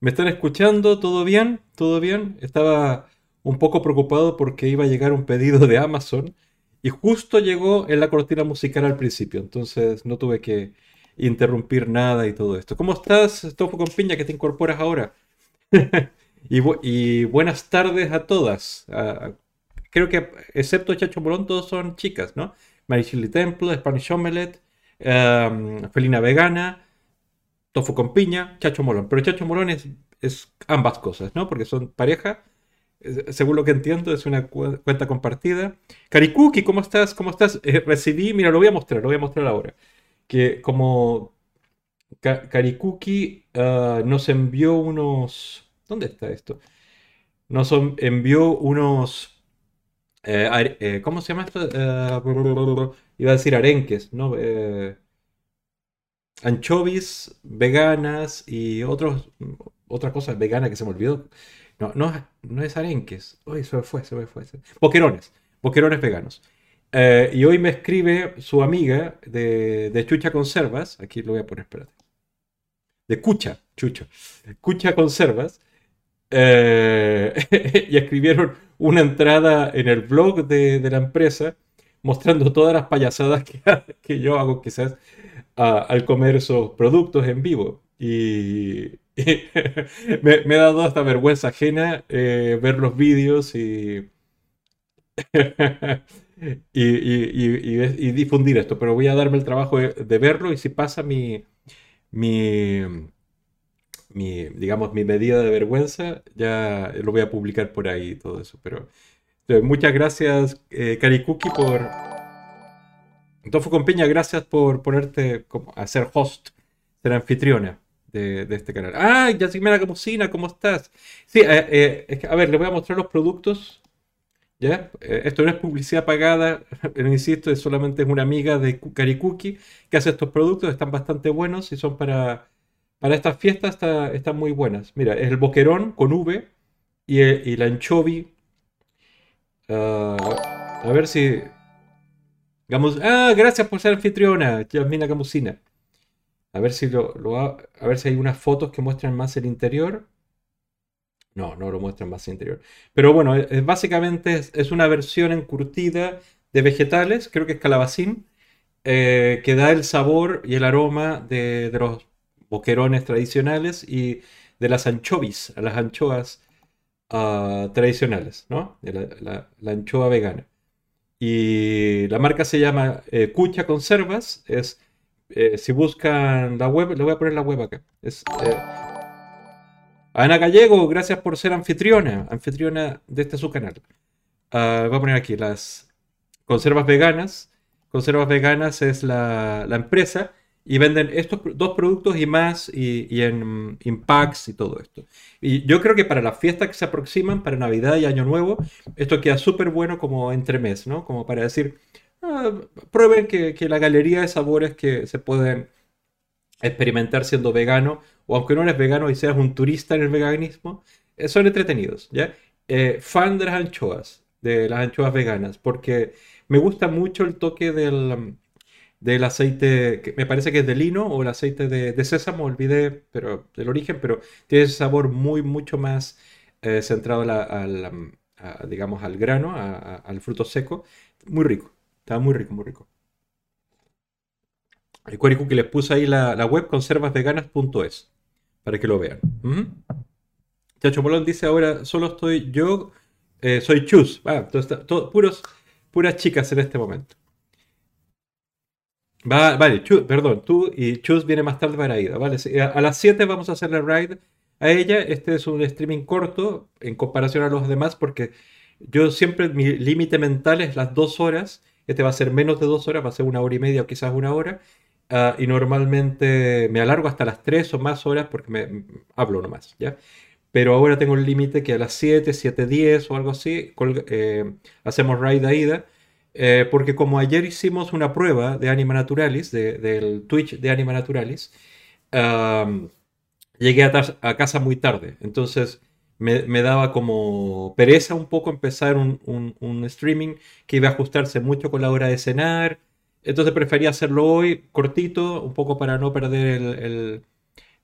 ¿Me están escuchando? ¿Todo bien? ¿Todo bien? Estaba un poco preocupado porque iba a llegar un pedido de Amazon y justo llegó en la cortina musical al principio, entonces no tuve que interrumpir nada y todo esto. ¿Cómo estás, Tofu con Piña, que te incorporas ahora? Y, buenas tardes a todas. Creo que, excepto Chacho Morón, todos son chicas, ¿no? Marichili Temple, Spanish Omelette, Felina Vegana, Tofu con Piña, Chacho Molón. Pero Chacho Molón es, es ambas cosas, ¿no? Porque son pareja según lo que entiendo, es una cuenta compartida. Karikuki, ¿cómo estás? ¿Cómo estás? Eh, recibí, mira, lo voy a mostrar, lo voy a mostrar ahora. Que como Karikuki ah, nos envió unos... ¿Dónde está esto? Nos envió unos... Eh, eh, ¿Cómo se llama esto? iba a decir arenques, ¿no? anchovies veganas y otros, otras cosas veganas que se me olvidó. No, no, no es arenques. Uy, se me fue, se me fue. Boquerones. Boquerones veganos. Eh, y hoy me escribe su amiga de, de, Chucha Conservas. Aquí lo voy a poner, espérate. De Cucha, Chucho. Cucha Conservas. Eh, y escribieron una entrada en el blog de, de, la empresa mostrando todas las payasadas que, que yo hago quizás al comer esos productos en vivo. Y, me, ha dado hasta vergüenza ajena eh, ver los vídeos y, y, difundir esto, pero voy a darme el trabajo de, verlo y si pasa mi, mi, mi, digamos, mi medida de vergüenza, ya lo voy a publicar por ahí y todo eso. Pero muchas gracias, eh, por... Tofu con gracias por ponerte como, a ser host, ser anfitriona de, este canal. ¡Ay, Yasimena Camusina! ¿Cómo estás? Sí, eh, eh, a ver, les voy a mostrar los productos. ¿Ya? Eh, esto no es publicidad pagada, insisto, es solamente es una amiga de Karikuki que hace estos productos, están bastante buenos y son para, para estas fiestas, está, están muy buenas. Mira, es el boquerón con V y, y la anchovy. Ah, a ver si. ah, gracias por ser anfitriona, Yasmina Camusina. A ver si lo, a ver si hay unas fotos que muestran más el interior. No, no lo muestran más el interior. Pero bueno, básicamente es, una versión encurtida de vegetales, creo que es calabacín, eh, que da el sabor y el aroma de, los boquerones tradicionales y de las anchovis, a las anchoas ah, tradicionales, ¿no? la, anchoa vegana. Y la marca se llama eh, Cucha Conservas, es eh, si buscan la web, le voy a poner la web acá. Eh, Ana Gallego, gracias por ser anfitriona, anfitriona de este su canal. Uh, voy a poner aquí las conservas veganas. Conservas veganas es la, empresa y venden estos dos productos y más y, en, packs y todo esto. Y yo creo que para las fiestas que se aproximan, para Navidad y Año Nuevo, esto queda súper bueno como entremés, ¿no? Como para decir, Ah, prueben que, la galería de sabores que se pueden experimentar siendo vegano, o aunque no eres vegano y seas un turista en el veganismo, eh, son entretenidos, ¿ya? Eh, fan de las anchoas, de las anchoas veganas, porque me gusta mucho el toque del, del aceite, que me parece que es de lino, o el aceite de, sésamo, olvidé pero, del origen, pero tiene ese sabor muy, mucho más eh, centrado al, digamos, al grano, al fruto seco, muy rico. Estaba muy rico, muy rico. El que les puse ahí la, web conservasveganas.es para que lo vean. Chacho Molón dice ahora, solo estoy yo, eh, soy Chus. Ah, puros, puras chicas en este momento. Vale, perdón, tú y Chus viene más tarde para Ida. Vale, a, las 7 vamos a hacerle ride a ella. Este es un streaming corto en comparación a los demás porque yo siempre mi límite mental es las 2 horas este va a ser menos de dos horas, va a ser una hora y media o quizás una hora. Ah, y normalmente me alargo hasta las tres o más horas porque me, hablo nomás, ¿ya? Pero ahora tengo el límite que a las 7, 7.10 o algo así, eh, hacemos raid a ida. Eh, porque como ayer hicimos una prueba de Anima Naturalis, del Twitch de Anima Naturalis, llegué a, casa muy tarde. Entonces me, daba como pereza un poco empezar un, streaming que iba a ajustarse mucho con la hora de cenar. Entonces prefería hacerlo hoy cortito, un poco para no perder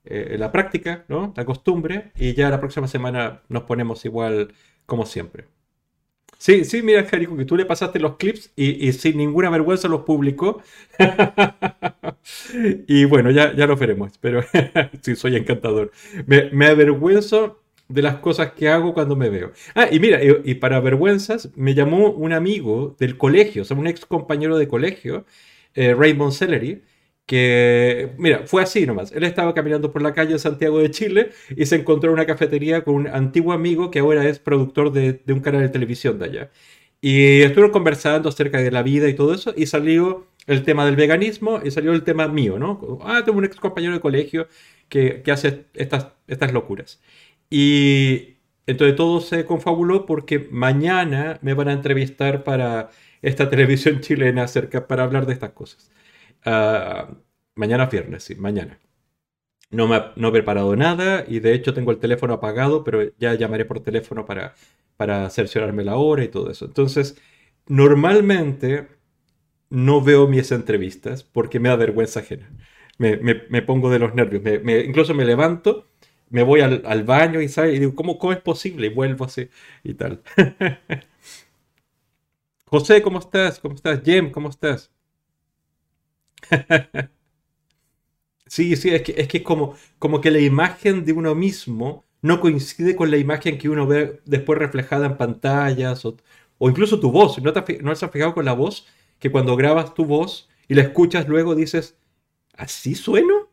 eh, la práctica, la costumbre, y ya la próxima semana nos ponemos igual como siempre. Sí, sí, mira, Jerico, que tú le pasaste los clips y, sin ninguna vergüenza los publicó. y bueno, ya, ya lo veremos, pero sí, soy encantador. Me, avergüenzo de las cosas que hago cuando me veo. Ah, y mira, y, para vergüenzas, me llamó un amigo del colegio, o sea, un ex compañero de colegio, eh, Raymond Sellery, que, mira, fue así nomás. Él estaba caminando por la calle en Santiago de Chile y se encontró en una cafetería con un antiguo amigo que ahora es productor de, un canal de televisión de allá. Y estuvieron conversando acerca de la vida y todo eso, y salió el tema del veganismo y salió el tema mío, ¿no? Ah, tengo un ex compañero de colegio que, hace estas, estas locuras. Y entonces todo se confabuló porque mañana me van a entrevistar para esta televisión chilena acerca, para hablar de estas cosas. Ah, mañana viernes, sí, mañana. No, me, no he preparado nada y de hecho tengo el teléfono apagado, pero ya llamaré por teléfono para, para cerciorarme la hora y todo eso. Entonces, normalmente no veo mis entrevistas porque me da vergüenza ajena. Me, me, pongo de los nervios. incluso me levanto me voy al, baño y, ¿sabes? y digo, ¿cómo, ¿cómo es posible? Y vuelvo así y tal. José, ¿cómo estás? ¿Cómo estás? Jem, ¿cómo estás? sí, sí, es que es, que como, como que la imagen de uno mismo no coincide con la imagen que uno ve después reflejada en pantallas o, incluso tu voz. ¿No, te, ¿No has fijado con la voz? Que cuando grabas tu voz y la escuchas luego dices, ¿así sueno?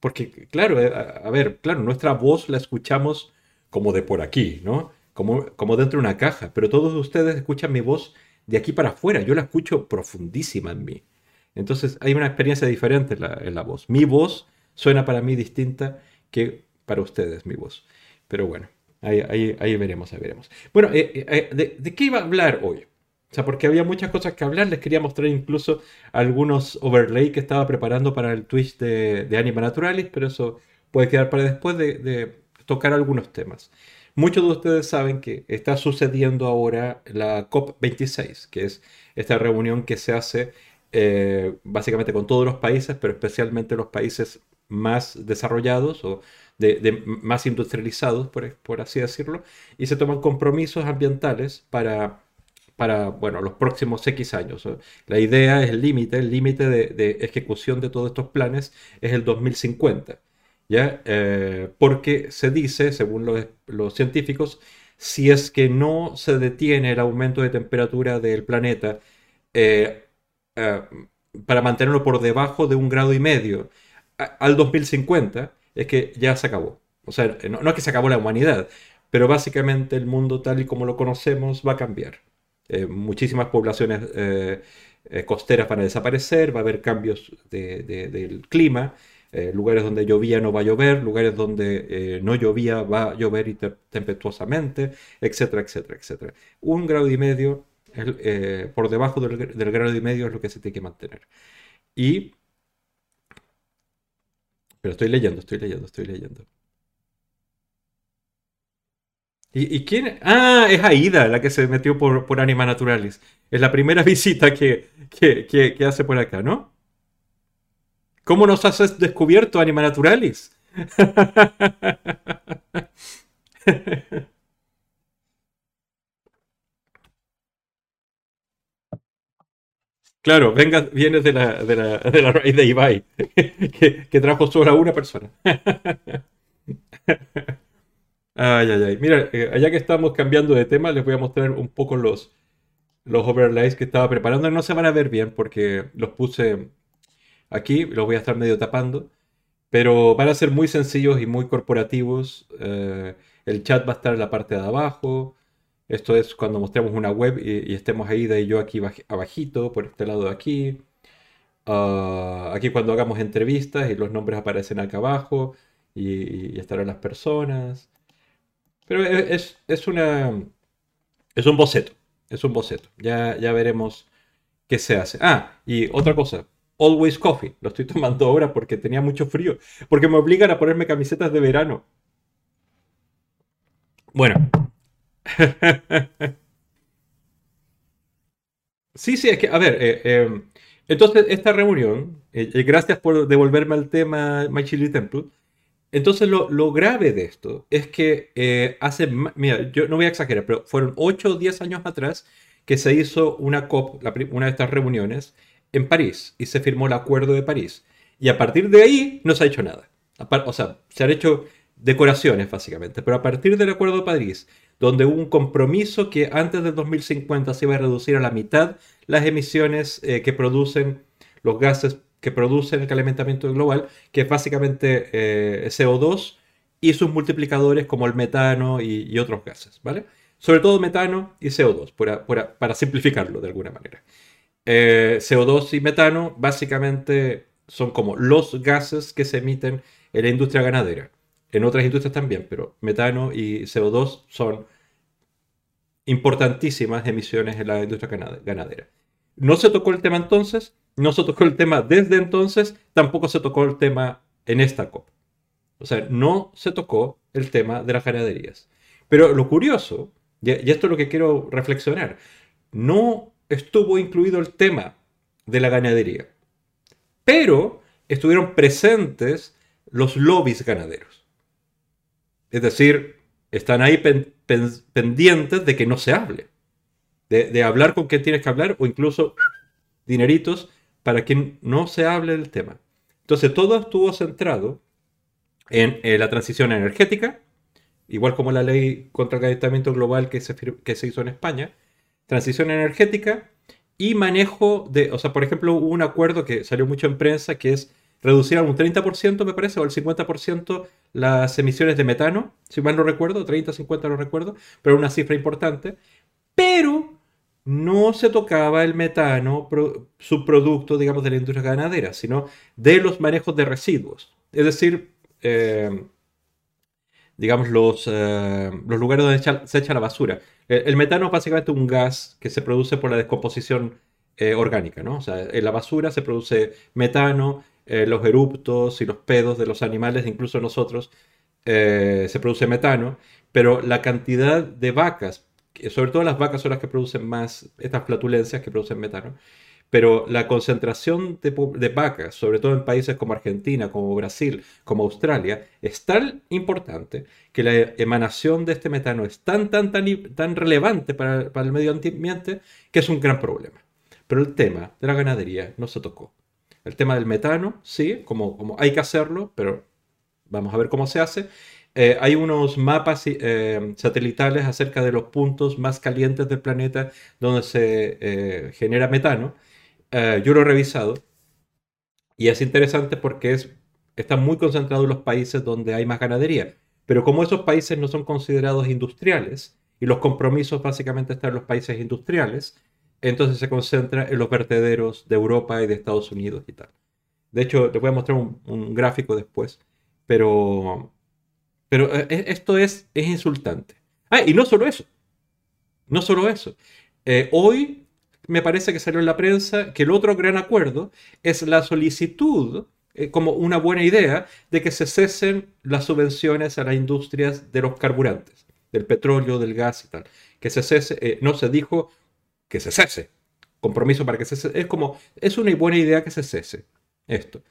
Porque, claro, eh, a, ver, claro, nuestra voz la escuchamos como de por aquí, ¿no? Como, como dentro de una caja, pero todos ustedes escuchan mi voz de aquí para afuera, yo la escucho profundísima en mí. Entonces hay una experiencia diferente en la, voz. Mi voz suena para mí distinta que para ustedes, mi voz. Pero bueno, ahí, veremos, veremos. Bueno, eh, eh, ¿de, ¿de qué iba a hablar hoy? O sea, porque había muchas cosas que hablar. Les quería mostrar incluso algunos overlay que estaba preparando para el Twitch de, Anima Naturalis, pero eso puede quedar para después de, tocar algunos temas. Muchos de ustedes saben que está sucediendo ahora la COP26, que es esta reunión que se hace eh, básicamente con todos los países, pero especialmente los países más desarrollados o más industrializados, por así decirlo, y se toman compromisos ambientales para para bueno, los próximos X años. La idea es el límite, el límite de, ejecución de todos estos planes es el 2050. ¿ya? Eh, porque se dice, según los, científicos, si es que no se detiene el aumento de temperatura del planeta eh, eh, para mantenerlo por debajo de un grado y medio al 2050, es que ya se acabó. O sea, no, es que se acabó la humanidad, pero básicamente el mundo tal y como lo conocemos va a cambiar. Eh, muchísimas poblaciones eh, costeras van a desaparecer, va a haber cambios del clima, lugares donde llovía no va a llover, lugares donde no llovía va a llover tempestuosamente, etcétera, etcétera, etcétera. Un grado y medio, por debajo del, del grado y medio es lo que se tiene que mantener. Y... Pero estoy leyendo, estoy leyendo, estoy leyendo. ¿Y, quién? Ah, es Aida la que se metió por, por Anima Naturalis. Es la primera visita que, hace por acá, ¿no? ¿Cómo nos has descubierto Anima Naturalis? Claro, venga, vienes de la, de la, de la raíz de Ibai, que, que trajo solo a una persona. Ay, ay, ay. Mira, eh, allá que estamos cambiando de tema, les voy a mostrar un poco los, los overlays que estaba preparando. No se van a ver bien porque los puse aquí, los voy a estar medio tapando, pero van a ser muy sencillos y muy corporativos. Eh, el chat va a estar en la parte de abajo. Esto es cuando mostremos una web y, estemos ahí de yo aquí abajito, por este lado de aquí. Ah, aquí cuando hagamos entrevistas y los nombres aparecen acá abajo y estarán las personas. Pero es, es, una. Es un boceto. Es un boceto. Ya, ya veremos qué se hace. Ah, y otra cosa. Always Coffee. Lo estoy tomando ahora porque tenía mucho frío. Porque me obligan a ponerme camisetas de verano. Bueno. sí, sí, es que, a ver, eh, eh, entonces esta reunión, eh, gracias por devolverme al tema My Chili Temple, entonces lo, lo, grave de esto es que hace, mira, yo no voy a exagerar, pero fueron 8 o 10 años atrás que se hizo una COP, una de estas reuniones, en París y se firmó el Acuerdo de París. Y a partir de ahí no se ha hecho nada. O sea, se han hecho decoraciones básicamente, pero a partir del Acuerdo de París, donde hubo un compromiso que antes del 2050 se iba a reducir a la mitad las emisiones eh, que producen los gases que producen el calentamiento global, que es básicamente eh, CO2 y sus multiplicadores como el metano y, otros gases, ¿vale? Sobre todo metano y CO2, para simplificarlo de alguna manera. Eh, CO2 y metano básicamente son como los gases que se emiten en la industria ganadera. En otras industrias también, pero metano y CO2 son importantísimas emisiones en la industria ganadera. No se tocó el tema entonces, no se tocó el tema desde entonces, tampoco se tocó el tema en esta COP. O sea, no se tocó el tema de las ganaderías. Pero lo curioso, y esto es lo que quiero reflexionar, no estuvo incluido el tema de la ganadería, pero estuvieron presentes los lobbies ganaderos. Es decir, están ahí pendientes de que no se hable, de, hablar con quien tienes que hablar o incluso dineritos para que no se hable del tema. Entonces todo estuvo centrado en eh, la transición energética, igual como la ley contra el calentamiento global que se hizo en España, transición energética y manejo de, o sea, por ejemplo, hubo un acuerdo que salió mucho en prensa que es reducir a un 30%, me parece, o al 50% las emisiones de metano, si mal no recuerdo, 30, 50 no recuerdo, pero una cifra importante, pero no se tocaba el metano, subproducto, digamos, de la industria ganadera, sino de los manejos de residuos. Es decir, eh, digamos, los, eh, los lugares donde se echa la basura. El, metano es básicamente un gas que se produce por la descomposición eh, orgánica, ¿no? O sea, en la basura se produce metano, eh, los eruptos y los pedos de los animales, incluso nosotros, se produce metano, pero la cantidad de vacas, sobre todo las vacas son las que producen más estas flatulencias que producen metano, pero la concentración de, vacas, sobre todo en países como Argentina, como Brasil, como Australia, es tan importante que la emanación de este metano es tan, tan, tan, tan relevante para, el medio ambiente que es un gran problema. Pero el tema de la ganadería no se tocó. El tema del metano, sí, como, como hay que hacerlo, pero vamos a ver cómo se hace. Eh, hay unos mapas eh, satelitales acerca de los puntos más calientes del planeta donde se eh, genera metano yo lo he revisado y es interesante porque es, está muy concentrado en los países donde hay más ganadería. Pero como esos países no son considerados industriales y los compromisos básicamente están en los países industriales, entonces se concentra en los vertederos de Europa y de Estados Unidos y tal. De hecho, les voy a mostrar un, gráfico después, pero, pero eh, e, esto es, es insultante. Ah, y no solo eso, no solo eso. Eh, hoy me parece que salió en la prensa que el otro gran acuerdo es la solicitud, eh, como una buena idea, de que se cesen las subvenciones a las industrias de los carburantes, del petróleo, del gas y tal. Que se cese, eh, no se dijo que se cese. Compromiso para que se cese. Es como, es una buena idea que se cese esto.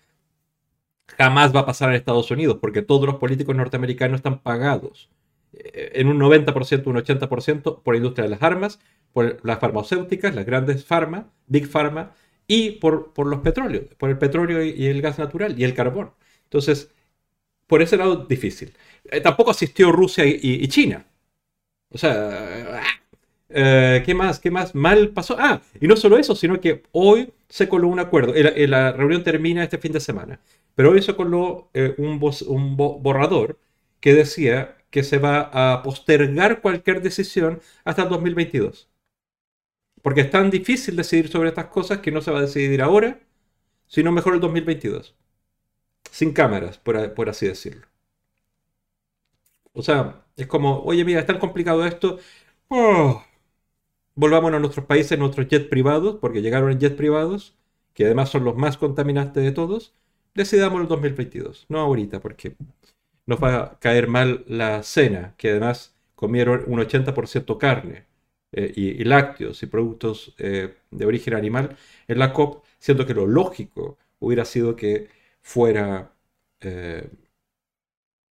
Jamás va a pasar en Estados Unidos porque todos los políticos norteamericanos están pagados eh, en un 90%, un 80% por la industria de las armas, por las farmacéuticas, las grandes farma, Big Pharma, y por, por los petróleos, por el petróleo y, el gas natural y el carbón. Entonces, por ese lado, difícil. Eh, tampoco asistió Rusia y, China. O sea, eh, ¿qué más? ¿Qué más mal pasó? Ah, y no solo eso, sino que hoy se coló un acuerdo. La, reunión termina este fin de semana, pero hoy se coló un, borrador que decía que se va a postergar cualquier decisión hasta el 2022. Porque es tan difícil decidir sobre estas cosas que no se va a decidir ahora, sino mejor el 2022. Sin cámaras, por, así decirlo. O sea, es como, oye, mira, es tan complicado esto. Oh, volvamos a nuestros países, nuestros jets privados, porque llegaron en jets privados, que además son los más contaminantes de todos. Decidamos el 2022, no ahorita, porque nos va a caer mal la cena, que además comieron un 80% carne eh, y, lácteos y productos eh, de origen animal en la COP, siendo que lo lógico hubiera sido que fuera, eh,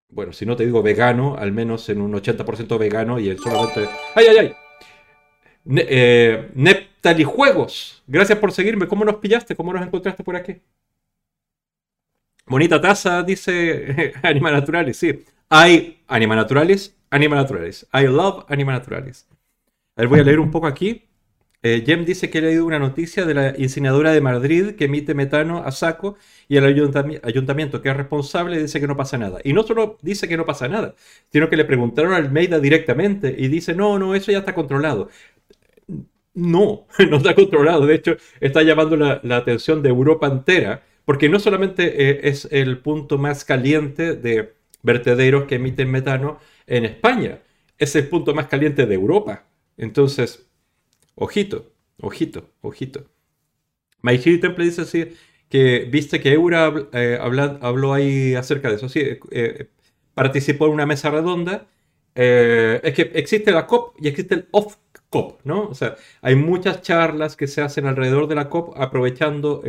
bueno, si no te digo vegano, al menos en un 80% vegano y el solamente... ¡Ay, ay, ay! Ne Juegos, gracias por seguirme. ¿Cómo nos pillaste? ¿Cómo nos encontraste por aquí? Bonita taza, dice Anima Naturales, sí. Hay Anima Naturales, Anima Naturales. I love Anima Naturales. A ver, voy a leer un poco aquí. Eh, Jem dice que ha leído una noticia de la incineradora de Madrid que emite metano a saco y el ayuntamiento que es responsable dice que no pasa nada. Y no solo dice que no pasa nada, sino que le preguntaron al Meida directamente y dice, no, no, eso ya está controlado. No, no está controlado. De hecho, está llamando la, atención de Europa entera, porque no solamente eh, es el punto más caliente de vertederos que emiten metano en España, es el punto más caliente de Europa. Entonces, ojito, ojito, ojito. Maihiri Temple dice así que viste que Eura eh, habló ahí acerca de eso. Sí, eh, participó en una mesa redonda. es que existe la COP y existe el off COP, ¿no? O sea, hay muchas charlas que se hacen alrededor de la COP aprovechando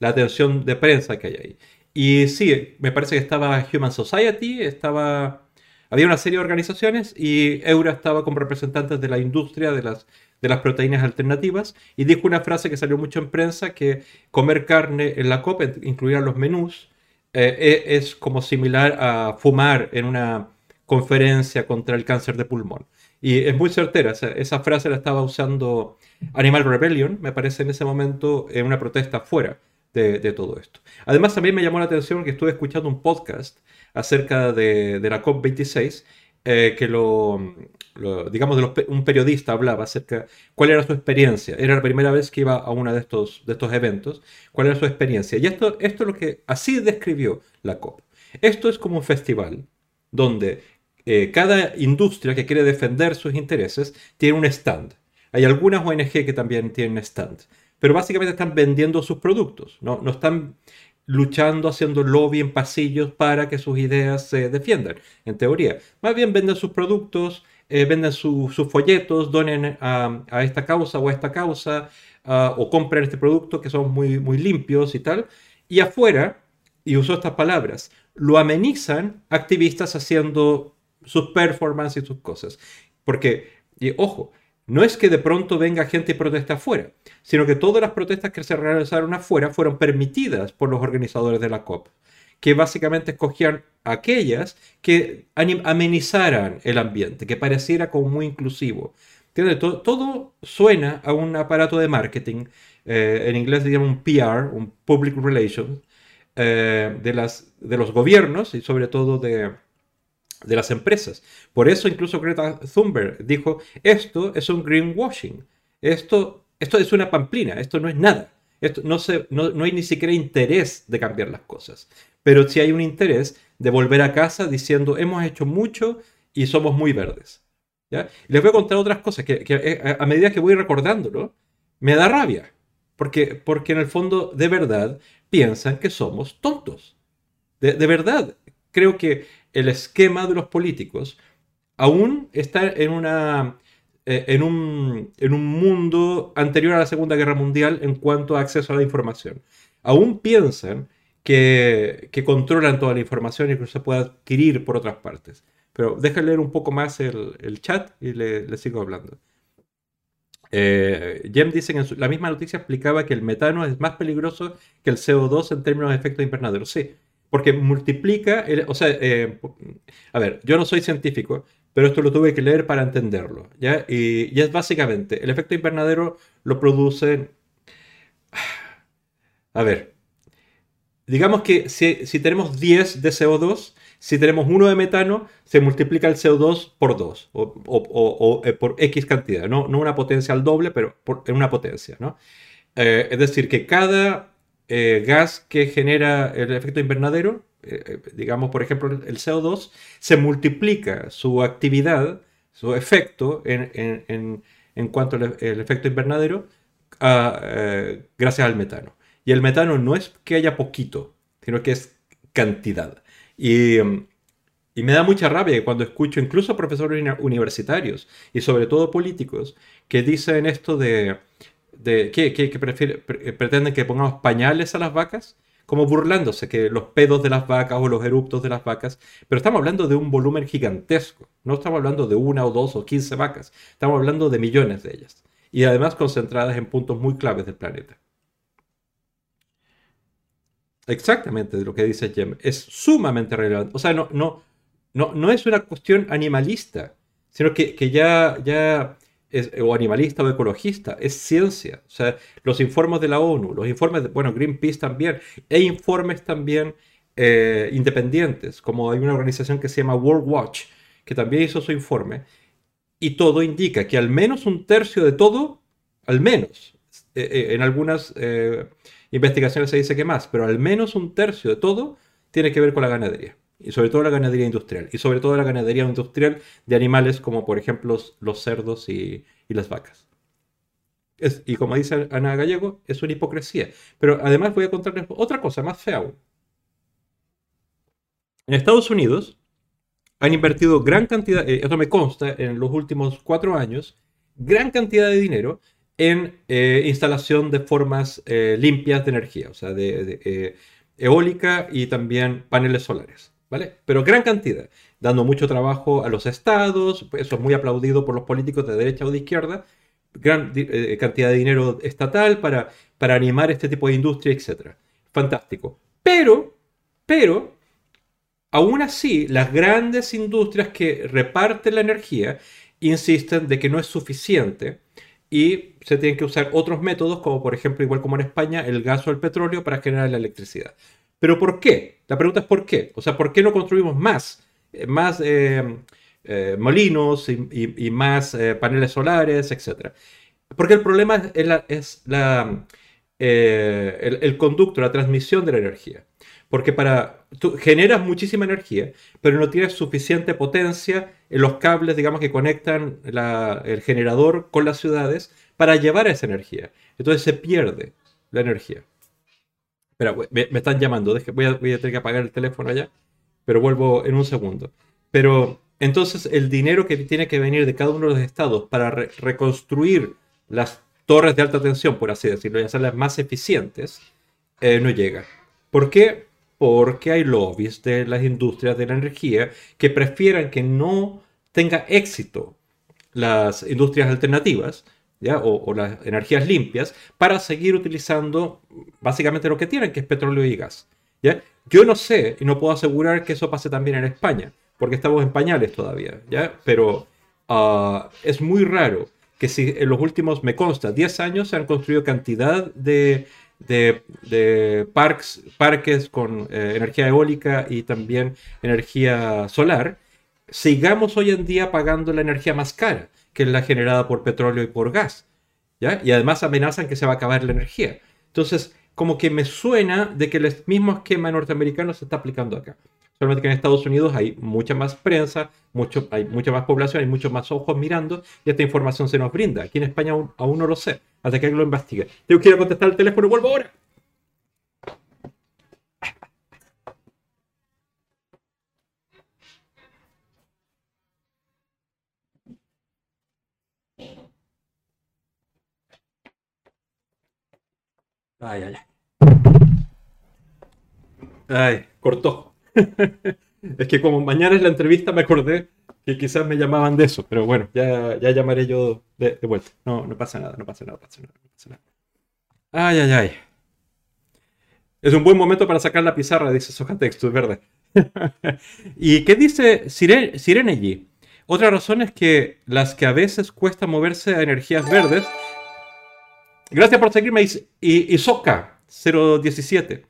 la atención de prensa que hay ahí. Y sí, me parece que estaba Human Society, estaba... Había una serie de organizaciones y Eura estaba como representantes de la industria de las, de las proteínas alternativas y dijo una frase que salió mucho en prensa que comer carne en la COP, incluir los menús, eh, e, es como similar a fumar en una conferencia contra el cáncer de pulmón. Y es muy certera, esa, frase la estaba usando Animal Rebellion, me parece en ese momento, en una protesta fuera de, todo esto. Además, también me llamó la atención que estuve escuchando un podcast acerca de, la COP26, eh, que lo, digamos, de un periodista hablaba acerca de cuál era su experiencia. Era la primera vez que iba a uno de estos, de estos eventos, cuál era su experiencia. Y esto, esto es lo que así describió la COP. Esto es como un festival donde eh, cada industria que quiere defender sus intereses tiene un stand. Hay algunas ONG que también tienen stand, pero básicamente están vendiendo sus productos, no, no están luchando, haciendo lobby en pasillos para que sus ideas se defiendan, en teoría. Más bien venden sus productos, eh, venden sus folletos, donen a, esta causa o a esta causa, o compren este producto que son muy, muy limpios y tal. Y afuera, y uso estas palabras, lo amenizan activistas haciendo sus performances y sus cosas. Porque, y ojo, no es que de pronto venga gente y proteste afuera, sino que todas las protestas que se realizaron afuera fueron permitidas por los organizadores de la COP, que básicamente escogían aquellas que amenizaran el ambiente, que pareciera como muy inclusivo. Todo, todo, suena a un aparato de marketing, eh, en inglés se llama un PR, un Public Relations, eh, de, las, de los gobiernos y sobre todo de, de las empresas. Por eso incluso Greta Thunberg dijo, esto es un greenwashing, esto, esto es una pamplina, esto no es nada, esto, no, se, no, hay ni siquiera interés de cambiar las cosas, pero sí hay un interés de volver a casa diciendo, hemos hecho mucho y somos muy verdes. ¿ya? les voy a contar otras cosas que, eh, a medida que voy recordándolo, me da rabia, porque, porque en el fondo de verdad piensan que somos tontos. de verdad, creo que el esquema de los políticos aún está en, una, eh, en, un, en un mundo anterior a la Segunda Guerra Mundial en cuanto a acceso a la información. Aún piensan que, controlan toda la información y que se puede adquirir por otras partes. Pero déjame leer un poco más el, chat y le, sigo hablando. Eh, Jem dice que en la misma noticia explicaba que el metano es más peligroso que el CO2 en términos de efecto invernadero. Sí, porque multiplica, o sea, eh, a ver, yo no soy científico, pero esto lo tuve que leer para entenderlo. Y, es básicamente, el efecto invernadero lo produce, a ver, digamos que si, tenemos 10 de CO2, si tenemos 1 de metano, se multiplica el CO2 por 2 o, eh, por X cantidad, ¿no? no una potencia al doble, pero en una potencia, ¿no? Eh, es decir, que cada eh, gas que genera el efecto invernadero, eh, eh, digamos por ejemplo el CO2, se multiplica su actividad, su efecto en, cuanto al efecto invernadero gracias al metano. Y el metano no es que haya poquito, sino que es cantidad. Y, Y me da mucha rabia cuando escucho incluso profesores universitarios y sobre todo políticos que dicen esto de, de que, que, pretenden que pongamos pañales a las vacas, como burlándose que los pedos de las vacas o los eruptos de las vacas, pero estamos hablando de un volumen gigantesco, no estamos hablando de una o dos o quince vacas, estamos hablando de millones de ellas, y además concentradas en puntos muy claves del planeta. Exactamente de lo que dice Jem, es sumamente relevante, o sea, no, no, no, no es una cuestión animalista, sino que, que ya, ya o animalista o ecologista, es ciencia. O sea, los informes de la ONU, los informes de, bueno, Greenpeace también, e informes también eh, independientes, como hay una organización que se llama World Watch, que también hizo su informe, y todo indica que al menos un tercio de todo, al menos, eh, eh, en algunas investigaciones se dice que más, pero al menos un tercio de todo tiene que ver con la ganadería y sobre todo la ganadería industrial, y sobre todo la ganadería industrial de animales como por ejemplo los, cerdos y, las vacas. y como dice Ana Gallego, es una hipocresía. Pero además voy a contarles otra cosa más fea. En Estados Unidos han invertido gran cantidad, eh, esto me consta, en los últimos cuatro años, gran cantidad de dinero en eh, instalación de formas eh, limpias de energía, o sea, de eólica y también paneles solares. Pero gran cantidad, dando mucho trabajo a los estados, eso es muy aplaudido por los políticos de derecha o de izquierda, gran eh, cantidad de dinero estatal para, para animar este tipo de industria, etc. Fantástico. Pero, pero, aún así, las grandes industrias que reparten la energía insisten de que no es suficiente y se tienen que usar otros métodos, como por ejemplo, igual como en España, el gas o el petróleo para generar la electricidad. Pero ¿por qué? La pregunta es ¿por qué? O sea, ¿por qué no construimos más, eh, más eh, eh, molinos y, más paneles solares, etcétera? Porque el problema es, la, el, conducto, la transmisión de la energía. Porque para, tú generas muchísima energía, pero no tienes suficiente potencia en los cables, digamos, que conectan el generador con las ciudades para llevar esa energía. Entonces se pierde la energía. Espera, me, están llamando. Voy a, voy a, tener que apagar el teléfono allá. Pero vuelvo en un segundo. Pero entonces el dinero que tiene que venir de cada uno de los estados para reconstruir las torres de alta tensión, por así decirlo, y hacerlas más eficientes, eh, no llega. ¿Por qué? Porque hay lobbies de las industrias de la energía que prefieren que no tenga éxito las industrias alternativas o, las energías limpias para seguir utilizando básicamente lo que tienen, que es petróleo y gas. ¿ya? Yo no sé y no puedo asegurar que eso pase también en España, porque estamos en pañales todavía, ¿ya? pero ah, es muy raro que si en los últimos, me consta, 10 años se han construido cantidad de, de, parques, parques con eh, energía eólica y también energía solar, sigamos hoy en día pagando la energía más cara que es la generada por petróleo y por gas. ¿ya? Y además amenazan que se va a acabar la energía. Entonces, como que me suena de que el mismo esquema norteamericano se está aplicando acá. Solamente que en Estados Unidos hay mucha más prensa, mucho, hay mucha más población, hay muchos más ojos mirando y esta información se nos brinda. Aquí en España aún, no lo sé, hasta que lo investigue. Tengo que ir a contestar el teléfono vuelvo ahora. Ay, ay, ay. cortó. es que como mañana es la entrevista me acordé que quizás me llamaban de eso, pero bueno, ya, ya llamaré yo de, vuelta. No, no pasa nada, no pasa nada, pasa nada, no pasa nada. Ay, ay, ay. Es un buen momento para sacar la pizarra, dice Soja Texto, es verdad. ¿Y qué dice Sirenergy? Otra razón es que las que a veces cuesta moverse a energías verdes Gracias por seguirme, Isoka 017.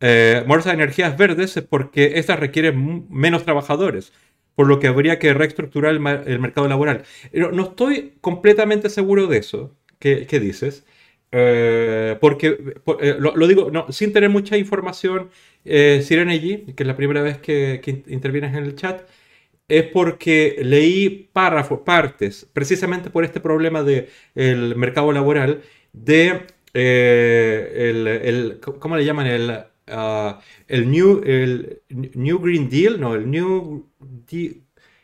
Eh, moverse a energías verdes es porque estas requieren menos trabajadores, por lo que habría que reestructurar el, mercado laboral. no estoy completamente seguro de eso ¿Qué dices, eh, porque eh, lo, digo no, sin tener mucha información, eh, Sirenergy, que es la primera vez que, que intervienes en el chat, es porque leí párrafos, partes, precisamente por este problema del mercado laboral, de, eh, el, ¿cómo le llaman? El ah, el, New, el New Green Deal, no, el New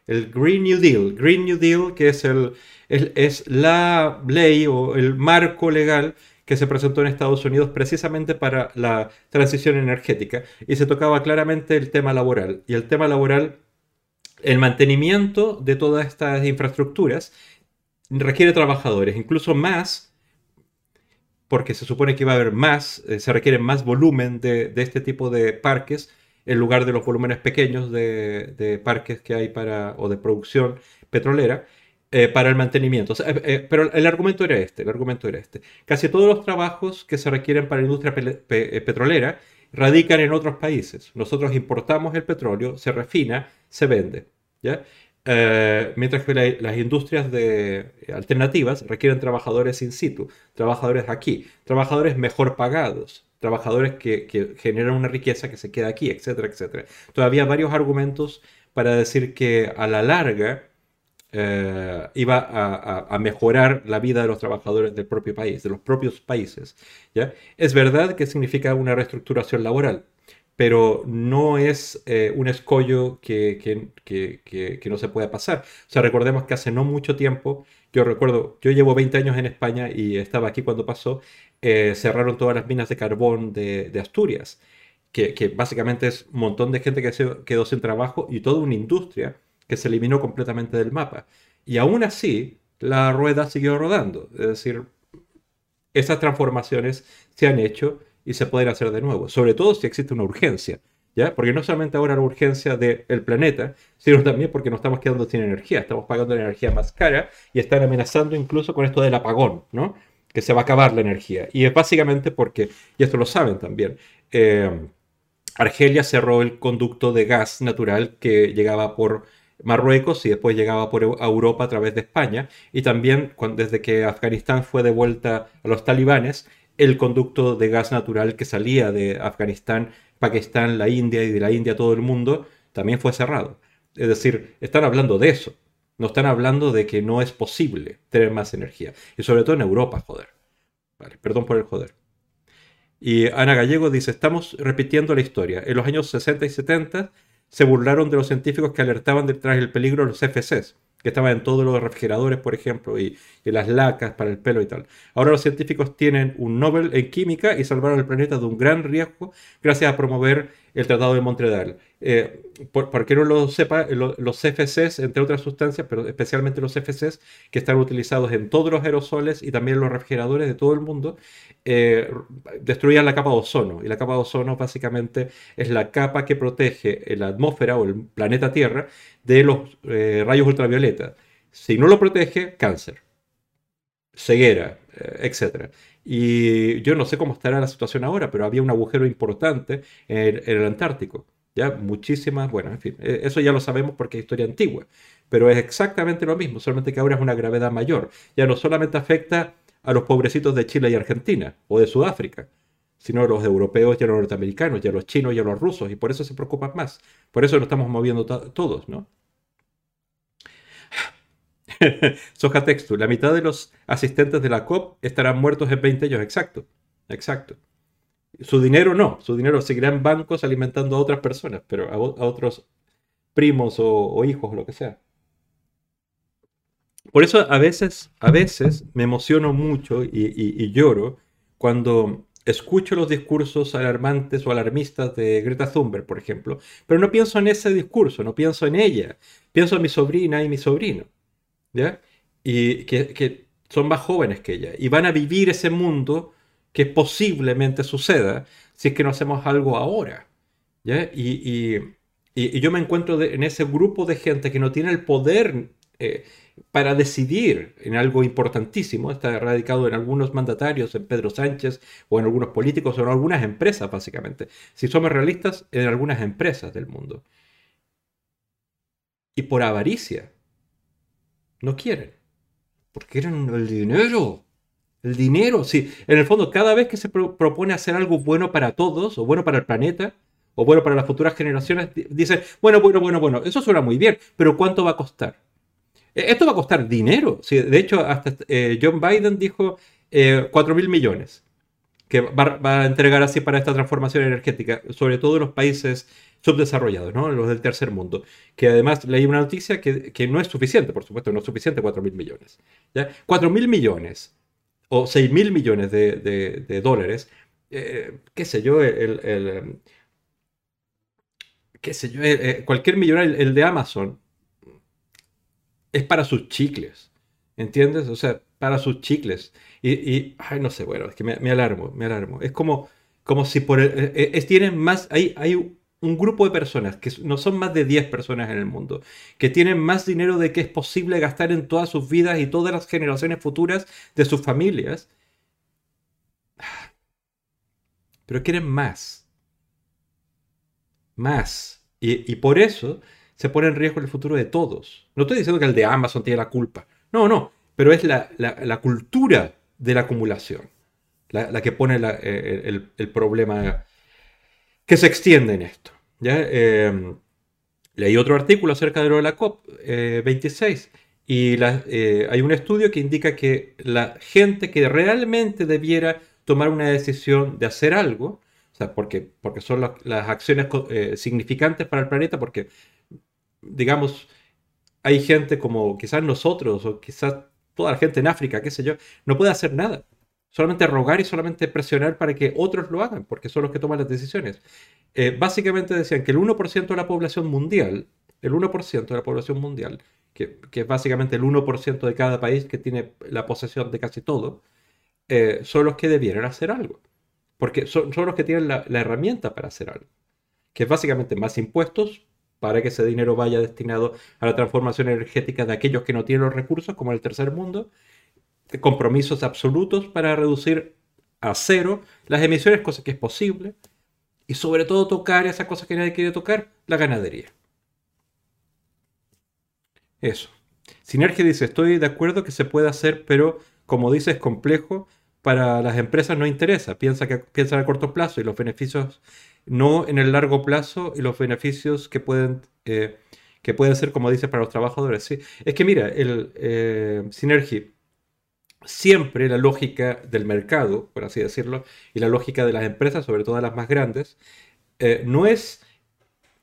el Green New Deal, Green New Deal, que es, el, es la ley o el marco legal que se presentó en Estados Unidos precisamente para la transición energética y se tocaba claramente el tema laboral. Y el tema laboral, el mantenimiento de todas estas infraestructuras requiere trabajadores, incluso más, porque se supone que va a haber más, eh, se requiere más volumen de, este tipo de parques en lugar de los volúmenes pequeños de, parques que hay para, o de producción petrolera. Eh, para el mantenimiento. Eh, pero el argumento era este, el argumento era este. Casi todos los trabajos que se requieren para la industria petrolera radican en otros países. Nosotros importamos el petróleo, se refina, se vende. Eh, mientras que las industrias de, alternativas requieren trabajadores in situ, trabajadores aquí, trabajadores mejor pagados, trabajadores que, generan una riqueza que se queda aquí, etcétera, etcétera. Todavía varios argumentos para decir que a la larga eh, iba a, mejorar la vida de los trabajadores del propio país, de los propios países. ¿ya? Es verdad que significa una reestructuración laboral, pero no es eh, un escollo que, que, no se pueda pasar. O sea, recordemos que hace no mucho tiempo, yo recuerdo, yo llevo 20 años en España y estaba aquí cuando pasó, eh, cerraron todas las minas de carbón de, Asturias, que, básicamente es un montón de gente que se quedó sin trabajo y toda una industria que se eliminó completamente del mapa. Y aún así, la rueda siguió rodando. Es decir, esas transformaciones se han hecho y se pueden hacer de nuevo, sobre todo si existe una urgencia, ¿ya? Porque no solamente ahora la urgencia del planeta, sino también porque nos estamos quedando sin energía, estamos pagando la energía más cara y están amenazando incluso con esto del apagón, ¿no? Que se va a acabar la energía. Y es básicamente porque, y esto lo saben también, eh, Argelia cerró el conducto de gas natural que llegaba por Marruecos y después llegaba por Europa a través de España. Y también desde que Afganistán fue devuelta a los talibanes, el conducto de gas natural que salía de Afganistán, Pakistán, la India y de la India todo el mundo, también fue cerrado. Es decir, están hablando de eso. No están hablando de que no es posible tener más energía. Y sobre todo en Europa, joder. Vale, perdón por el joder. Y Ana Gallego dice, estamos repitiendo la historia. En los años 60 y 70 se burlaron de los científicos que alertaban detrás del peligro de los FCs que estaba en todos los refrigeradores, por ejemplo, y, las lacas para el pelo y tal. Ahora los científicos tienen un Nobel en química y salvaron el planeta de un gran riesgo gracias a promover el Tratado de Montreal. Eh, no lo sepa, los CFCs, entre otras sustancias, pero especialmente los CFCs, que están utilizados en todos los aerosoles y también en los refrigeradores de todo el mundo, eh, destruían la capa de ozono. Y la capa de ozono básicamente es la capa que protege la atmósfera o el planeta Tierra de los eh, rayos ultravioleta. Si no lo protege, cáncer, ceguera, etc. Y yo no sé cómo estará la situación ahora, pero había un agujero importante en el, Antártico. Ya muchísimas, bueno, en fin, e, eso ya lo sabemos porque es historia antigua, pero es exactamente lo mismo, solamente que ahora es una gravedad mayor. Ya no solamente afecta a los pobrecitos de Chile y Argentina o de Sudáfrica, sino a los europeos y a los norteamericanos y a los chinos y a los rusos, y por eso se preocupan más. Por eso nos estamos moviendo todos, ¿no? Soja Textu, la mitad de los asistentes de la COP estarán muertos en 20 años, exacto, exacto. Su dinero no, su dinero seguirá en bancos alimentando a otras personas, pero a, otros primos o, hijos o lo que sea. Por eso a veces, a veces me emociono mucho y, lloro cuando escucho los discursos alarmantes o alarmistas de Greta Thunberg, por ejemplo, pero no pienso en ese discurso, no pienso en ella, pienso en mi sobrina y mi sobrino. Y que, son más jóvenes que ella y van a vivir ese mundo que posiblemente suceda si es que no hacemos algo ahora. ¿ya? Y, yo me encuentro en ese grupo de gente que no tiene el poder eh, para decidir en algo importantísimo. Está radicado en algunos mandatarios, en Pedro Sánchez o en algunos políticos o en algunas empresas, básicamente. Si somos realistas, en algunas empresas del mundo. Y por avaricia no quieren. Porque quieren el dinero. El dinero. Sí, en el fondo, cada vez que se propone hacer algo bueno para todos, o bueno para el planeta, o bueno para las futuras generaciones, dicen, bueno, bueno, bueno, bueno, eso suena muy bien, pero ¿cuánto va a costar? E, esto va a costar dinero. Sí, de hecho, hasta eh, John Biden dijo eh, 4 mil millones, que va, a entregar así para esta transformación energética, sobre todo en los países subdesarrollados, ¿no? los del tercer mundo. Que además leí una noticia que, no es suficiente, por supuesto, no es suficiente 4 mil millones. ¿ya? 4 mil millones o 6 mil millones de, dólares, eh, qué sé yo, el, qué sé yo, eh, eh, cualquier millonario, el de Amazon, es para sus chicles. ¿Entiendes? O sea, para sus chicles. Y, ay, no sé, bueno, es que me, alarmo, me alarmo. Es como, como si por el, es, tienen más, hay, hay un grupo de personas, que no son más de 10 personas en el mundo, que tienen más dinero de que es posible gastar en todas sus vidas y todas las generaciones futuras de sus familias. Pero quieren más. Más. Y, por eso se pone en riesgo el futuro de todos. No estoy diciendo que el de Amazon tiene la culpa. No, no. Pero es la, cultura de la acumulación la, que pone eh, el problema que se extiende en esto. ¿ya? Em, leí otro artículo acerca de lo de la COP26 eh, y eh, hay un estudio que indica que la gente que realmente debiera tomar una decisión de hacer algo, o sea, porque, porque son las acciones eh, significantes para el planeta, porque, digamos, hay gente como quizás nosotros o quizás toda la gente en África, qué sé yo, no puede hacer nada solamente rogar y solamente presionar para que otros lo hagan, porque son los que toman las decisiones. Eh, básicamente decían que el 1% de la población mundial, el 1% de la población mundial, que, es básicamente el 1% de cada país que tiene la posesión de casi todo, eh, son los que debieran hacer algo. Porque son, los que tienen la, la herramienta para hacer algo. Que es básicamente más impuestos para que ese dinero vaya destinado a la transformación energética de aquellos que no tienen los recursos, como el tercer mundo, compromisos absolutos para reducir a cero las emisiones, cosa que es posible, y sobre todo tocar esa cosa que nadie quiere tocar, la ganadería. Eso. Sinergia dice, estoy de acuerdo que se puede hacer, pero como dice, es complejo, para las empresas no interesa, piensa, que, piensa a corto plazo y los beneficios no en el largo plazo y los beneficios que pueden, eh, que pueden ser, como dice, para los trabajadores. Sí. Es que mira, el eh, siempre la lógica del mercado, por así decirlo, y la lógica de las empresas, sobre todo las más grandes, eh, no es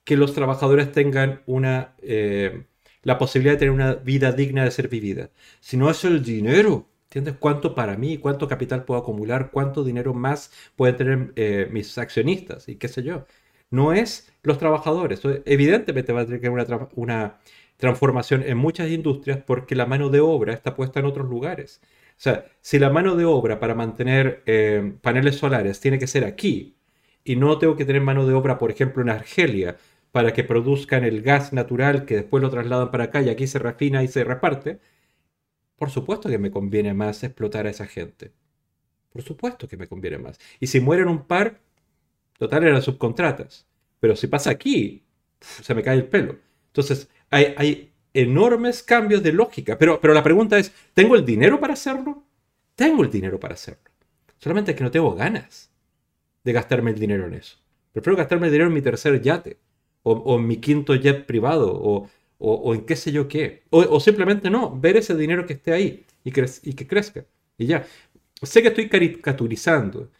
que los trabajadores tengan una, eh, la posibilidad de tener una vida digna de ser vivida, sino es el dinero. ¿Entiendes? ¿Cuánto para mí, cuánto capital puedo acumular, cuánto dinero más pueden tener eh, mis accionistas y qué sé yo? No es los trabajadores. Evidentemente va a tener que haber una, una transformación en muchas industrias porque la mano de obra está puesta en otros lugares. O sea, si la mano de obra para mantener eh, paneles solares tiene que ser aquí y no tengo que tener mano de obra, por ejemplo, en Argelia para que produzcan el gas natural que después lo trasladan para acá y aquí se refina y se reparte, por supuesto que me conviene más explotar a esa gente. Por supuesto que me conviene más. Y si mueren un par, total eran subcontratas. Pero si pasa aquí, se me cae el pelo. Entonces, hay, hay enormes cambios de lógica. Pero, la pregunta es, ¿tengo el dinero para hacerlo? Tengo el dinero para hacerlo. Solamente que no tengo ganas de gastarme el dinero en eso. Prefiero gastarme el dinero en mi tercer yate, o, en mi quinto jet privado, o, en qué sé yo qué. O, simplemente no, ver ese dinero que esté ahí y, y que crezca. Y ya. Sé que estoy caricaturizando,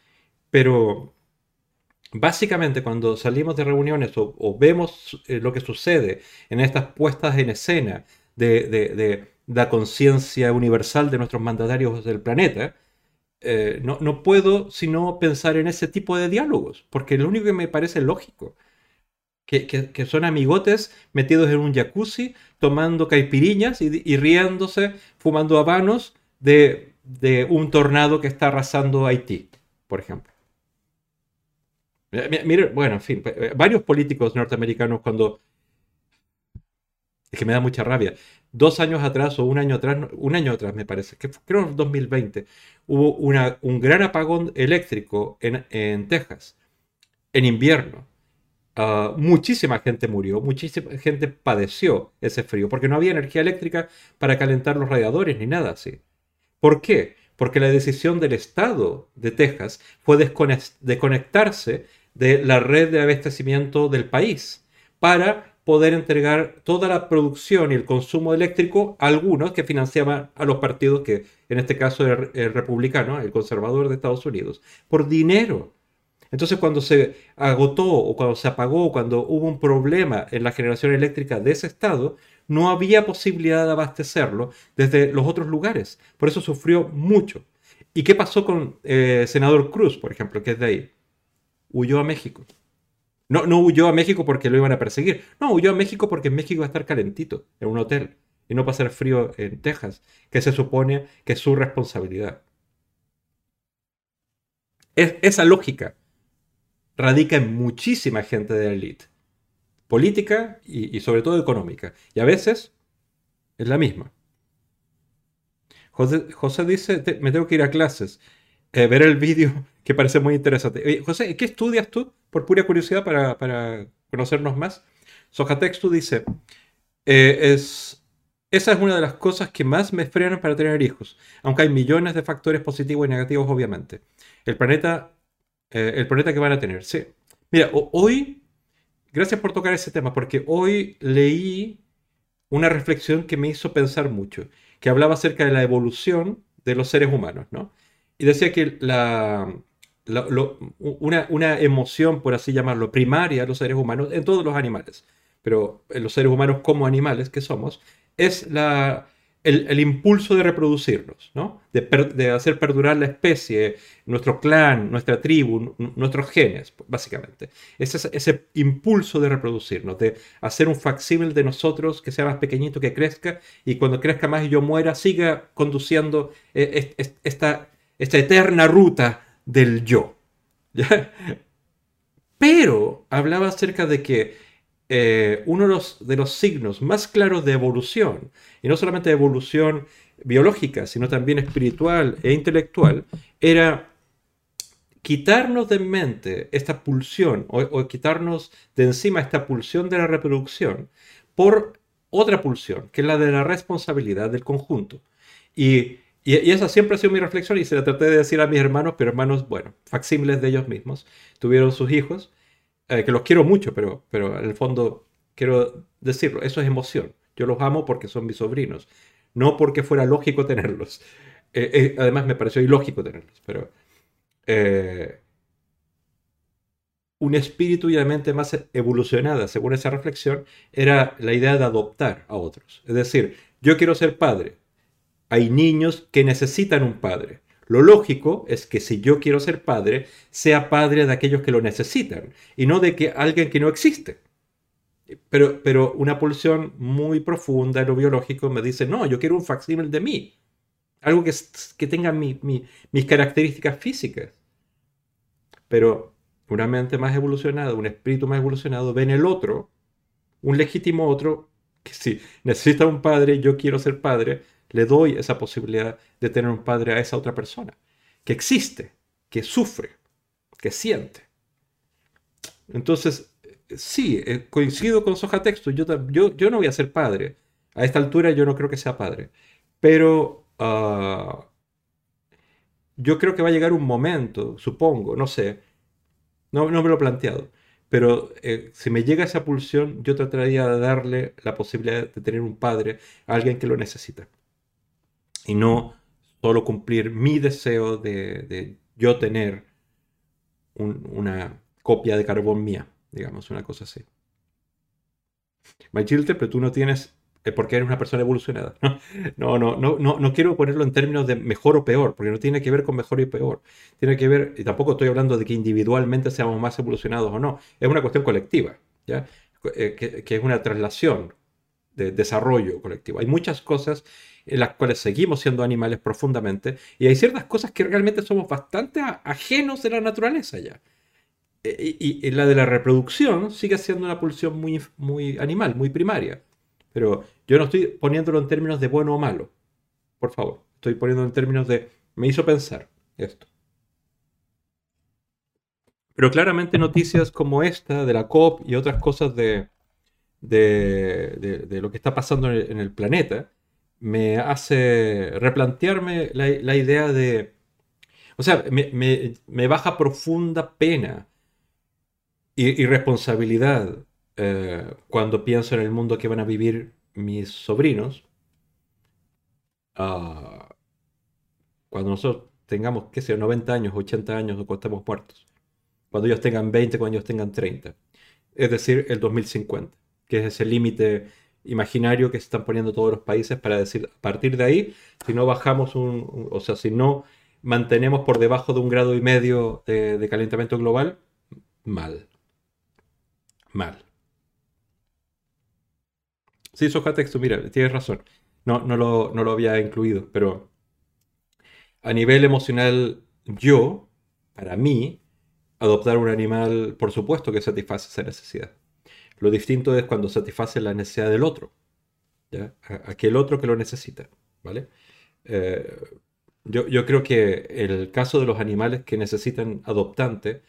pero Básicamente cuando salimos de reuniones o, vemos eh, lo que sucede en estas puestas en escena de, la conciencia universal de nuestros mandatarios del planeta, eh, no, puedo sino pensar en ese tipo de diálogos, porque lo único que me parece lógico, que, son amigotes metidos en un jacuzzi, tomando caipiriñas y, riéndose, fumando habanos de, de un tornado que está arrasando Haití, por ejemplo. Mire, bueno, en fin, eh, varios políticos norteamericanos cuando... Es que me da mucha rabia. Dos años atrás o un año atrás, un año atrás me parece, que creo en 2020, hubo una, un gran apagón eléctrico en, en Texas, en invierno. Ah, muchísima gente murió, muchísima gente padeció ese frío, porque no había energía eléctrica para calentar los radiadores ni nada así. ¿Por qué? Porque la decisión del Estado de Texas fue desconectarse de la red de abastecimiento del país para poder entregar toda la producción y el consumo eléctrico a algunos que financiaban a los partidos que en este caso era el republicano, el conservador de Estados Unidos, por dinero. Entonces cuando se agotó o cuando se apagó, cuando hubo un problema en la generación eléctrica de ese estado, no había posibilidad de abastecerlo desde los otros lugares. Por eso sufrió mucho. ¿Y qué pasó con eh, senador Cruz, por ejemplo, que es de ahí? Huyó a México. No, no huyó a México porque lo iban a perseguir. No, huyó a México porque en México va a estar calentito, en un hotel, y no pasar frío en Texas, que se supone que es su responsabilidad. esa lógica radica en muchísima gente de la élite, política y, sobre todo económica, y a veces es la misma. José, dice, me tengo que ir a clases, eh, ver el vídeo que parece muy interesante. José, ¿qué estudias tú? Por pura curiosidad para, conocernos más. Sojatextu dice, eh, es, esa es una de las cosas que más me frenan para tener hijos, aunque hay millones de factores positivos y negativos, obviamente. El planeta, eh, el planeta que van a tener, sí. Mira, hoy, gracias por tocar ese tema, porque hoy leí una reflexión que me hizo pensar mucho, que hablaba acerca de la evolución de los seres humanos, ¿no? Y decía que la, una, emoción, por así llamarlo, primaria de los seres humanos, en todos los animales, pero en los seres humanos como animales que somos, es la, el, impulso de reproducirnos, ¿no? de, hacer perdurar la especie, nuestro clan, nuestra tribu, nuestros genes, básicamente. Es ese, impulso de reproducirnos, de hacer un facsímil de nosotros que sea más pequeñito, que crezca, y cuando crezca más y yo muera, siga conduciendo eh, esta eterna ruta del yo. Pero hablaba acerca de que eh, uno de los, signos más claros de evolución, y no solamente de evolución biológica, sino también espiritual e intelectual, era quitarnos de mente esta pulsión o, quitarnos de encima esta pulsión de la reproducción por otra pulsión, que es la de la responsabilidad del conjunto. Y y, esa siempre ha sido mi reflexión y se la traté de decir a mis hermanos, pero hermanos, bueno, facsímiles de ellos mismos, tuvieron sus hijos, eh, que los quiero mucho, pero, pero en el fondo quiero decirlo, eso es emoción. Yo los amo porque son mis sobrinos, no porque fuera lógico tenerlos. Eh, eh, además me pareció ilógico tenerlos, pero un espíritu y una mente más evolucionada, según esa reflexión, era la idea de adoptar a otros. Es decir, yo quiero ser padre, hay niños que necesitan un padre. Lo lógico es que si yo quiero ser padre, sea padre de aquellos que lo necesitan y no de que alguien que no existe. Pero, pero una pulsión muy profunda en lo biológico me dice, no, yo quiero un facsímil de mí. Algo que, que tenga mis características físicas. Pero una mente más evolucionada, un espíritu más evolucionado, ve en el otro, un legítimo otro, que si necesita un padre, yo quiero ser padre, le doy esa posibilidad de tener un padre a esa otra persona, que existe, que sufre, que siente. Entonces, sí, eh, coincido con Soja Texto, yo, yo, yo, no voy a ser padre. A esta altura yo no creo que sea padre. Pero ah, yo creo que va a llegar un momento, supongo, no sé, no, no me lo he planteado, pero eh, si me llega esa pulsión, yo trataría de darle la posibilidad de tener un padre a alguien que lo necesita y no solo cumplir mi deseo de, yo tener una copia de carbón mía, digamos, una cosa así. My children, pero tú no tienes, eh, porque eres una persona evolucionada. No, no, no, no, no quiero ponerlo en términos de mejor o peor, porque no tiene que ver con mejor y peor. Tiene que ver, y tampoco estoy hablando de que individualmente seamos más evolucionados o no, es una cuestión colectiva, ¿ya? Eh, que, que es una traslación de desarrollo colectivo. Hay muchas cosas en las cuales seguimos siendo animales profundamente, y hay ciertas cosas que realmente somos bastante ajenos de la naturaleza ya. E, y, la de la reproducción sigue siendo una pulsión muy, muy animal, muy primaria. Pero yo no estoy poniéndolo en términos de bueno o malo. Por favor, estoy poniéndolo en términos de me hizo pensar esto. Pero claramente noticias como esta de la COP y otras cosas de, de, de, lo que está pasando en el planeta me hace replantearme la, idea de... O sea, me, baja profunda pena y, responsabilidad eh, cuando pienso en el mundo que van a vivir mis sobrinos, ah, cuando nosotros tengamos, qué sé 90 años, 80 años o cuando estemos muertos, cuando ellos tengan 20, cuando ellos tengan 30, es decir, el 2050, que es ese límite imaginario que se están poniendo todos los países para decir, a partir de ahí, si no bajamos un, o sea, si no mantenemos por debajo de un grado y medio de, calentamiento global, mal. Mal. Sí, texto, mira, tienes razón. No, no, lo, no lo había incluido, pero a nivel emocional, yo, para mí, adoptar un animal, por supuesto que satisface esa necesidad. Lo distinto es cuando satisface la necesidad del otro, aquel otro que lo necesita, ¿vale? Eh, yo, creo que el caso de los animales que necesitan adoptante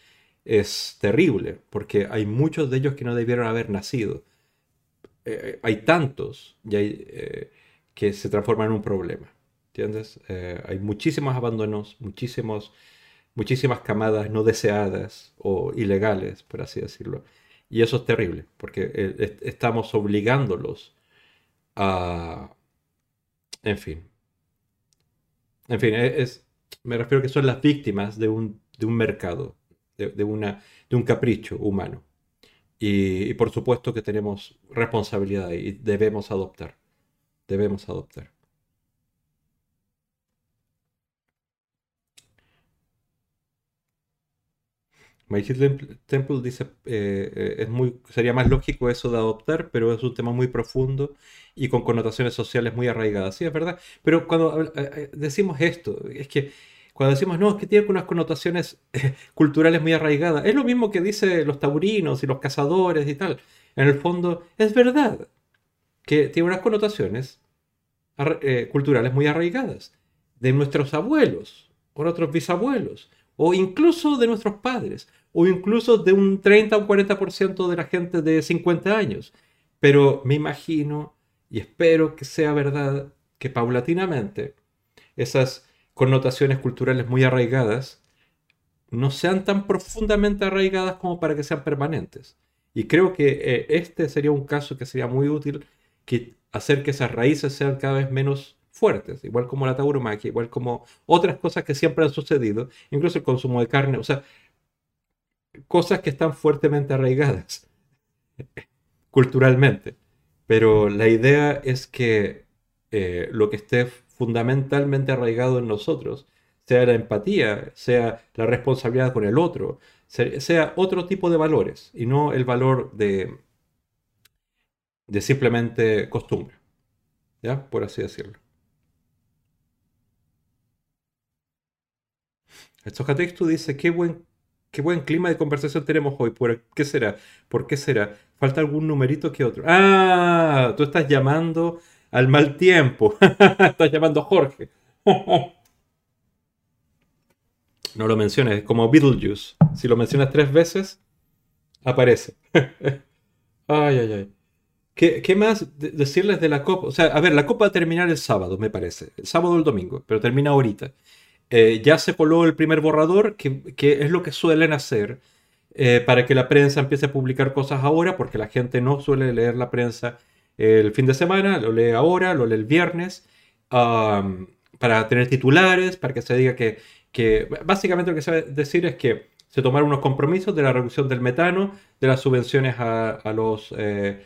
es terrible, porque hay muchos de ellos que no debieron haber nacido. Eh, hay tantos y eh, que se transforman en un problema. ¿Entiendes? hay muchísimos abandonos, muchísimos, muchísimas camadas no deseadas o ilegales, por así decirlo. Y eso es terrible, porque eh, estamos obligándolos a... En fin. En fin, e, es, me refiero que son las víctimas de un, mercado, de, una, de un capricho humano. y, por supuesto que tenemos responsabilidad y debemos adoptar. Debemos adoptar. Magic Temple dice, eh, eh, es muy, sería más lógico eso de adoptar, pero es un tema muy profundo y con connotaciones sociales muy arraigadas. Sí, es verdad. Pero cuando eh, decimos esto, es que cuando decimos, no, es que tiene unas connotaciones culturales muy arraigadas, es lo mismo que dicen los taurinos y los cazadores y tal. En el fondo, es verdad que tiene unas connotaciones culturales muy arraigadas de nuestros abuelos o nuestros bisabuelos o incluso de nuestros padres o incluso de un 30 o 40% de la gente de 50 años. Pero me imagino y espero que sea verdad que paulatinamente esas connotaciones culturales muy arraigadas no sean tan profundamente arraigadas como para que sean permanentes. Y creo que eh, este sería un caso que sería muy útil que hacer que esas raíces sean cada vez menos fuertes, igual como la tauromaquia, igual como otras cosas que siempre han sucedido, incluso el consumo de carne, o sea, cosas que están fuertemente arraigadas culturalmente. Pero la idea es que eh, lo que esté fundamentalmente arraigado en nosotros sea la empatía, sea la responsabilidad con el otro, sea otro tipo de valores y no el valor de, de simplemente costumbre. ¿Ya? Por así decirlo. Estocatexto dice, qué buen Qué buen clima de conversación tenemos hoy. ¿Por qué será? ¿Por qué será? Falta algún numerito que otro. Ah, tú estás llamando al mal tiempo. estás llamando a Jorge. no lo menciones, es como Beetlejuice. Si lo mencionas tres veces, aparece. ay, ay, ay. ¿Qué, más decirles de la copa? O sea, a ver, la copa va a terminar el sábado, me parece. El sábado o el domingo, pero termina ahorita. Eh, ya se coló el primer borrador, que, es lo que suelen hacer eh, para que la prensa empiece a publicar cosas ahora, porque la gente no suele leer la prensa el fin de semana, lo lee ahora, lo lee el viernes, para tener titulares, para que se diga que, básicamente lo que se va a decir es que se tomaron unos compromisos de la reducción del metano, de las subvenciones a, los eh,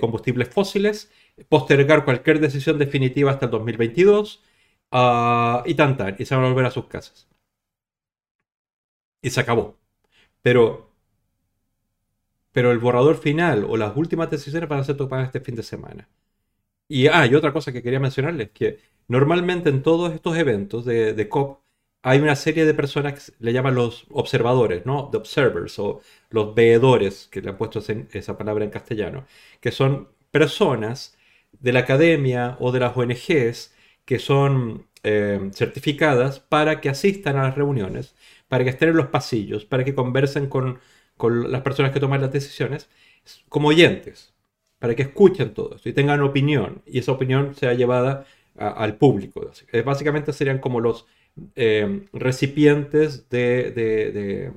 combustibles fósiles, postergar cualquier decisión definitiva hasta el 2022 Ah, y tantar, y se van a volver a sus casas. Y se acabó. Pero, pero el borrador final o las últimas decisiones van a ser tomadas este fin de semana. Y, ah, y otra cosa que quería mencionarles, que normalmente en todos estos eventos de, COP hay una serie de personas que le llaman los observadores, ¿no? The observers o los veedores, que le han puesto esa palabra en castellano, que son personas de la academia o de las ONGs que son eh, certificadas para que asistan a las reuniones, para que estén en los pasillos, para que conversen con, las personas que toman las decisiones, como oyentes, para que escuchen todo esto y tengan opinión, y esa opinión sea llevada al público. Básicamente serían como los eh, recipientes de,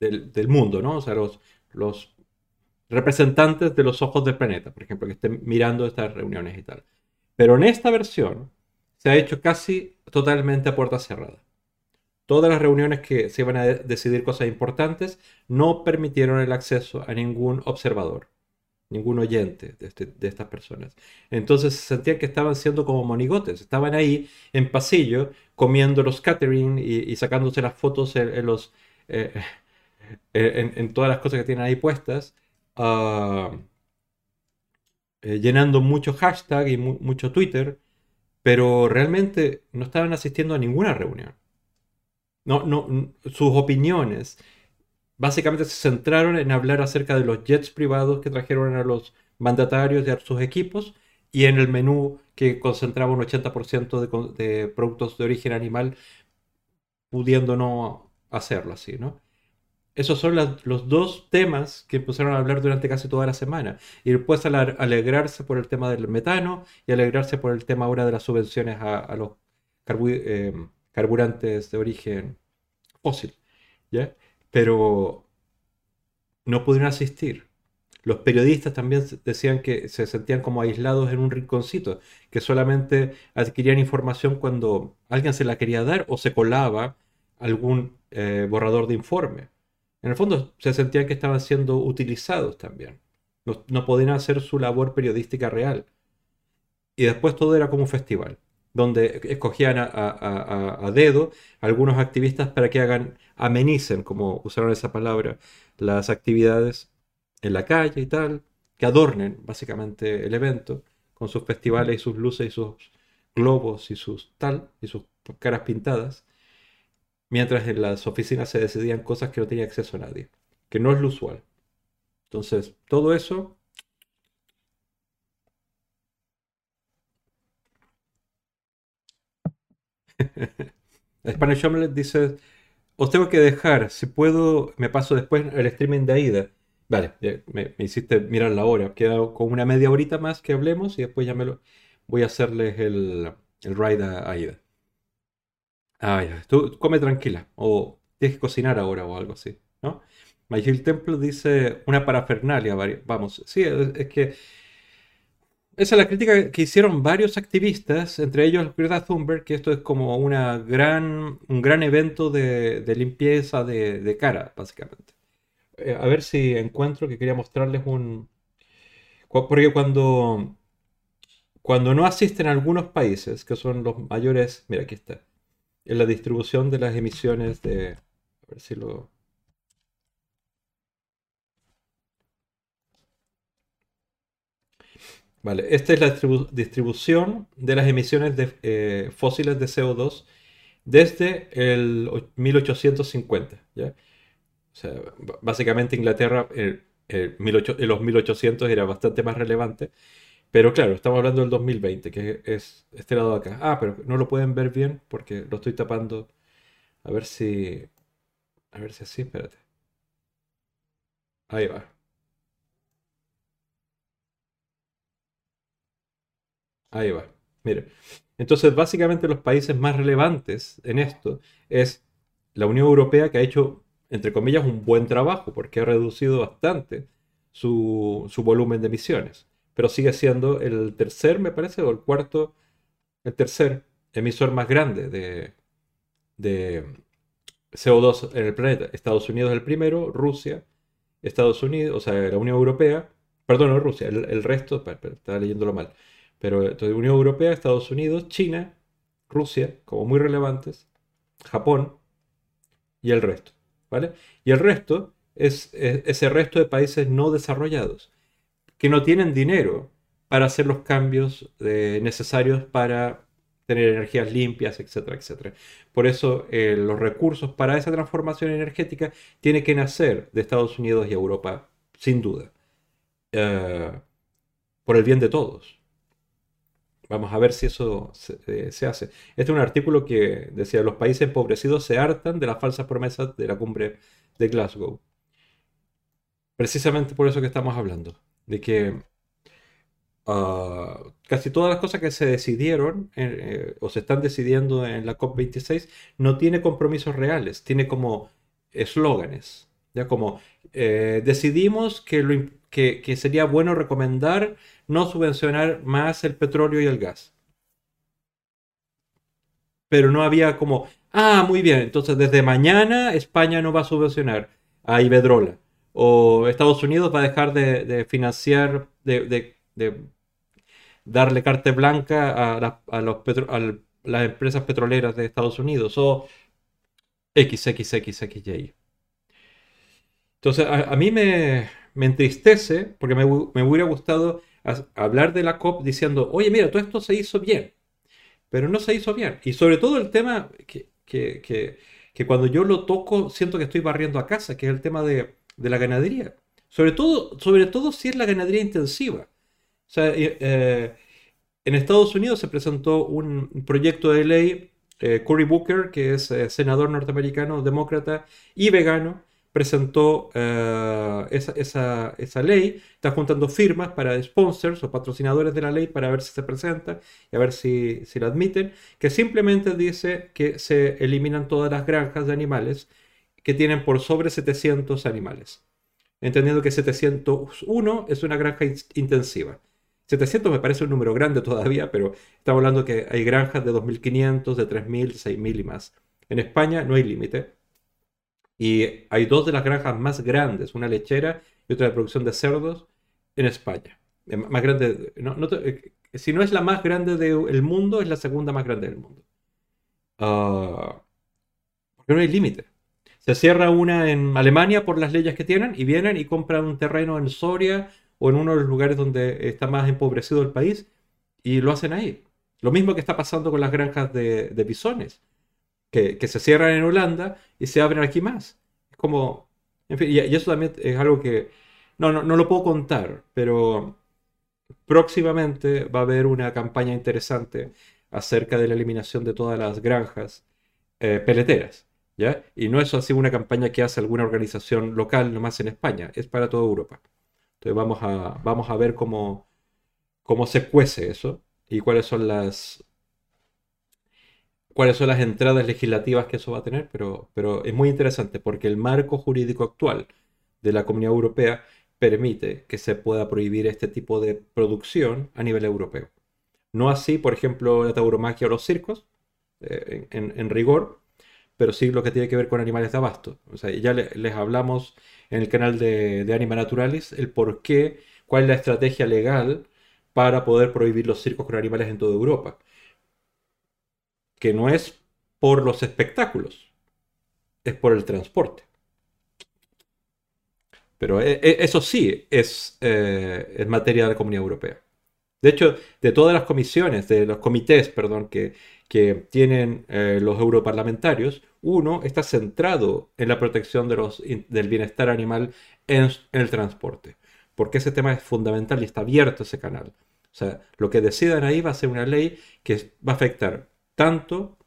del, mundo, ¿no? O sea, los, los representantes de los ojos del planeta, por ejemplo, que estén mirando estas reuniones y tal. Pero en esta versión se ha hecho casi totalmente a puerta cerrada. Todas las reuniones que se iban a decidir cosas importantes no permitieron el acceso a ningún observador, ningún oyente este, de, estas personas. Entonces se sentían que estaban siendo como monigotes, estaban ahí en pasillo comiendo los catering y, sacándose las fotos en, los, eh, en, todas las cosas que tienen ahí puestas, ah, eh, llenando mucho hashtag y mucho Twitter, pero realmente no estaban asistiendo a ninguna reunión. No, no, sus opiniones básicamente se centraron en hablar acerca de los jets privados que trajeron a los mandatarios y a sus equipos y en el menú que concentraba un 80% de, de, productos de origen animal, pudiendo no hacerlo así, ¿no? Esos son los dos temas que empezaron a hablar durante casi toda la semana. Y después alegrarse por el tema del metano y alegrarse por el tema ahora de las subvenciones a, los eh, carburantes de origen fósil. Pero no pudieron asistir. Los periodistas también decían que se sentían como aislados en un rinconcito, que solamente adquirían información cuando alguien se la quería dar o se colaba algún eh, borrador de informe. En el fondo se sentían que estaban siendo utilizados también. No, podían hacer su labor periodística real. Y después todo era como un festival donde escogían a, dedo algunos activistas para que hagan, amenicen, como usaron esa palabra, las actividades en la calle y tal, que adornen básicamente el evento con sus festivales y sus luces y sus globos y sus tal, y sus caras pintadas, mientras en las oficinas se decidían cosas que no tenía acceso a nadie, que no es lo usual. Entonces, todo eso Spanish Omelette dice, os tengo que dejar, si puedo, me paso después el streaming de Aida. Vale, me, hiciste mirar la hora, queda con una media horita más que hablemos y después ya me lo voy a hacerles el, el ride a Aida. Ah, ya, tú come tranquila, o tienes que cocinar ahora o algo así, ¿no? Templo dice una parafernalia, vamos, sí, es que esa es la crítica que hicieron varios activistas, entre ellos Greta Thunberg, que esto es como una gran, un gran evento de, limpieza de, cara, básicamente. Eh, a ver si encuentro que quería mostrarles un... Porque cuando, cuando no asisten algunos países, que son los mayores, mira, aquí está, en la distribución de las emisiones de... A ver si lo... Vale, esta es la distribución de las emisiones de, eh, fósiles de CO2 desde el 1850. ¿ya? O sea, básicamente Inglaterra en los 1800 era bastante más relevante. Pero claro, estamos hablando del 2020, que es este lado de acá. Ah, pero no lo pueden ver bien porque lo estoy tapando. A ver si... A ver si así, espérate. Ahí va. Ahí va. Mire. Entonces, básicamente los países más relevantes en esto es la Unión Europea, que ha hecho, entre comillas, un buen trabajo, porque ha reducido bastante su, volumen de emisiones. Pero sigue siendo el tercer, me parece, o el cuarto, el tercer emisor más grande de, de CO2 en el planeta. Estados Unidos es el primero, Rusia, Estados Unidos, o sea, la Unión Europea, perdón, no Rusia, el, resto, estaba leyéndolo mal. Pero entonces Unión Europea, Estados Unidos, China, Rusia, como muy relevantes, Japón y el resto. ¿vale? Y el resto es, ese resto de países no desarrollados, que no tienen dinero para hacer los cambios eh, necesarios para tener energías limpias, etcétera, etcétera. Por eso eh, los recursos para esa transformación energética tienen que nacer de Estados Unidos y Europa, sin duda, eh, por el bien de todos. Vamos a ver si eso eh, se, hace. Este es un artículo que decía, los países empobrecidos se hartan de las falsas promesas de la cumbre de Glasgow. Precisamente por eso que estamos hablando, de que ah, casi todas las cosas que se decidieron eh, o se están decidiendo en la COP26 no tiene compromisos reales, tiene como eslóganes, ya como eh, decidimos que, que, que sería bueno recomendar no subvencionar más el petróleo y el gas. Pero no había como, ah, muy bien, entonces desde mañana España no va a subvencionar a Iberdrola. O Estados Unidos va a dejar de, financiar, de, darle carta blanca a, las empresas petroleras de Estados Unidos. O XXXXY. Entonces, a, mí me, entristece porque me, hubiera gustado hablar de la COP diciendo, oye, mira, todo esto se hizo bien, pero no se hizo bien. Y sobre todo el tema que, cuando yo lo toco siento que estoy barriendo a casa, que es el tema de, la ganadería. Sobre todo, sobre todo si es la ganadería intensiva. O sea, eh, en Estados Unidos se presentó un proyecto de ley, eh, Cory Booker, que es eh, senador norteamericano, demócrata y vegano, presentó eh, esa, esa, ley, está juntando firmas para sponsors o patrocinadores de la ley para ver si se presenta y a ver si, si la admiten, que simplemente dice que se eliminan todas las granjas de animales que tienen por sobre 700 animales, entendiendo que 701 es una granja intensiva. 700 me parece un número grande todavía, pero estamos hablando que hay granjas de 2.500, de 3.000, 6.000 y más. En España no hay límite, y hay dos de las granjas más grandes, una lechera y otra de producción de cerdos en España. Eh, más grande, eh, si no es la más grande del mundo, es la segunda más grande del mundo. Uh, porque no hay límite. Se cierra una en Alemania por las leyes que tienen y vienen y compran un terreno en Soria o en uno de los lugares donde está más empobrecido el país y lo hacen ahí. Lo mismo que está pasando con las granjas de, de bisones que, se cierran en Holanda y se abren aquí más. Como, en fin, y, eso también es algo que, no, no, no lo puedo contar, pero próximamente va a haber una campaña interesante acerca de la eliminación de todas las granjas eh, peleteras. Y no es así una campaña que hace alguna organización local nomás en España, es para toda Europa. Entonces vamos a, vamos a ver cómo, cómo se cuece eso y cuáles son las, cuáles son las entradas legislativas que eso va a tener, pero, pero es muy interesante porque el marco jurídico actual de la Comunidad Europea permite que se pueda prohibir este tipo de producción a nivel europeo. No así, por ejemplo, la tauromaquia o los circos, eh, en, rigor, pero sí lo que tiene que ver con animales de abasto. O sea, ya les hablamos en el canal de, Anima Naturalis el por qué, cuál es la estrategia legal para poder prohibir los circos con animales en toda Europa que no es por los espectáculos, es por el transporte. Pero eh, eh, eso sí es, eh, materia de la Comunidad Europea. De hecho, de todas las comisiones, de los comités, perdón, que, que tienen los europarlamentarios, uno está centrado en la protección de los, del bienestar animal en, en, el transporte. Porque ese tema es fundamental y está abierto ese canal. O sea, lo que decidan ahí va a ser una ley que va a afectar tanto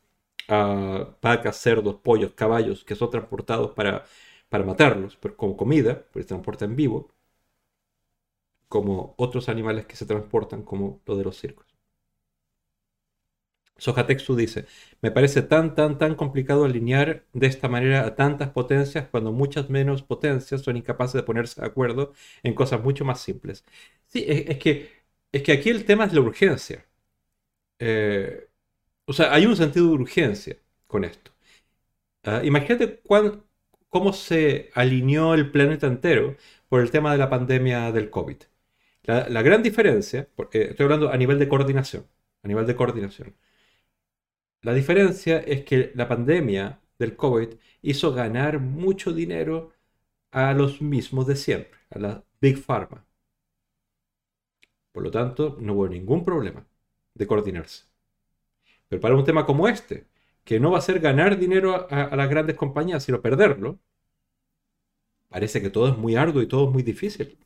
a vacas, cerdos, pollos, caballos que son transportados para, para matarlos como comida, pues se transportan vivo, como otros animales que se transportan como lo de los circos. Sojatexu dice, me parece tan, tan, tan complicado alinear de esta manera a tantas potencias cuando muchas menos potencias son incapaces de ponerse de acuerdo en cosas mucho más simples. Sí, es, que, es que aquí el tema es la urgencia. Eh, o sea, hay un sentido de urgencia con esto. Ah, imagínate cómo se alineó el planeta entero por el tema de la pandemia del COVID. La, gran diferencia, porque estoy hablando a nivel de coordinación, a nivel de coordinación. La diferencia es que la pandemia del COVID hizo ganar mucho dinero a los mismos de siempre, a la Big Pharma. Por lo tanto, no hubo ningún problema de coordinarse. Pero para un tema como este, que no va a ser ganar dinero a, las grandes compañías, sino perderlo, parece que todo es muy arduo y todo es muy difícil.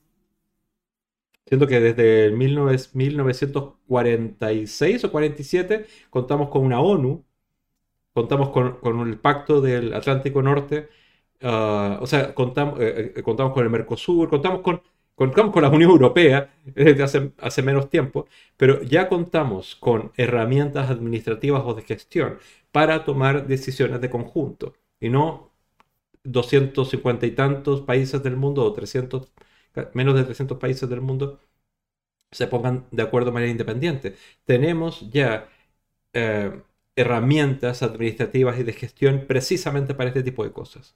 Siento que desde el 1946 o 47 contamos con una ONU, contamos con, el Pacto del Atlántico Norte, ah, o sea, contamos, eh, eh, contamos con el Mercosur, contamos con contamos con la Unión Europea desde hace, hace, menos tiempo, pero ya contamos con herramientas administrativas o de gestión para tomar decisiones de conjunto y no 250 y tantos países del mundo o 300 menos de 300 países del mundo, se pongan de acuerdo de manera independiente. Tenemos ya eh, herramientas administrativas y de gestión precisamente para este tipo de cosas,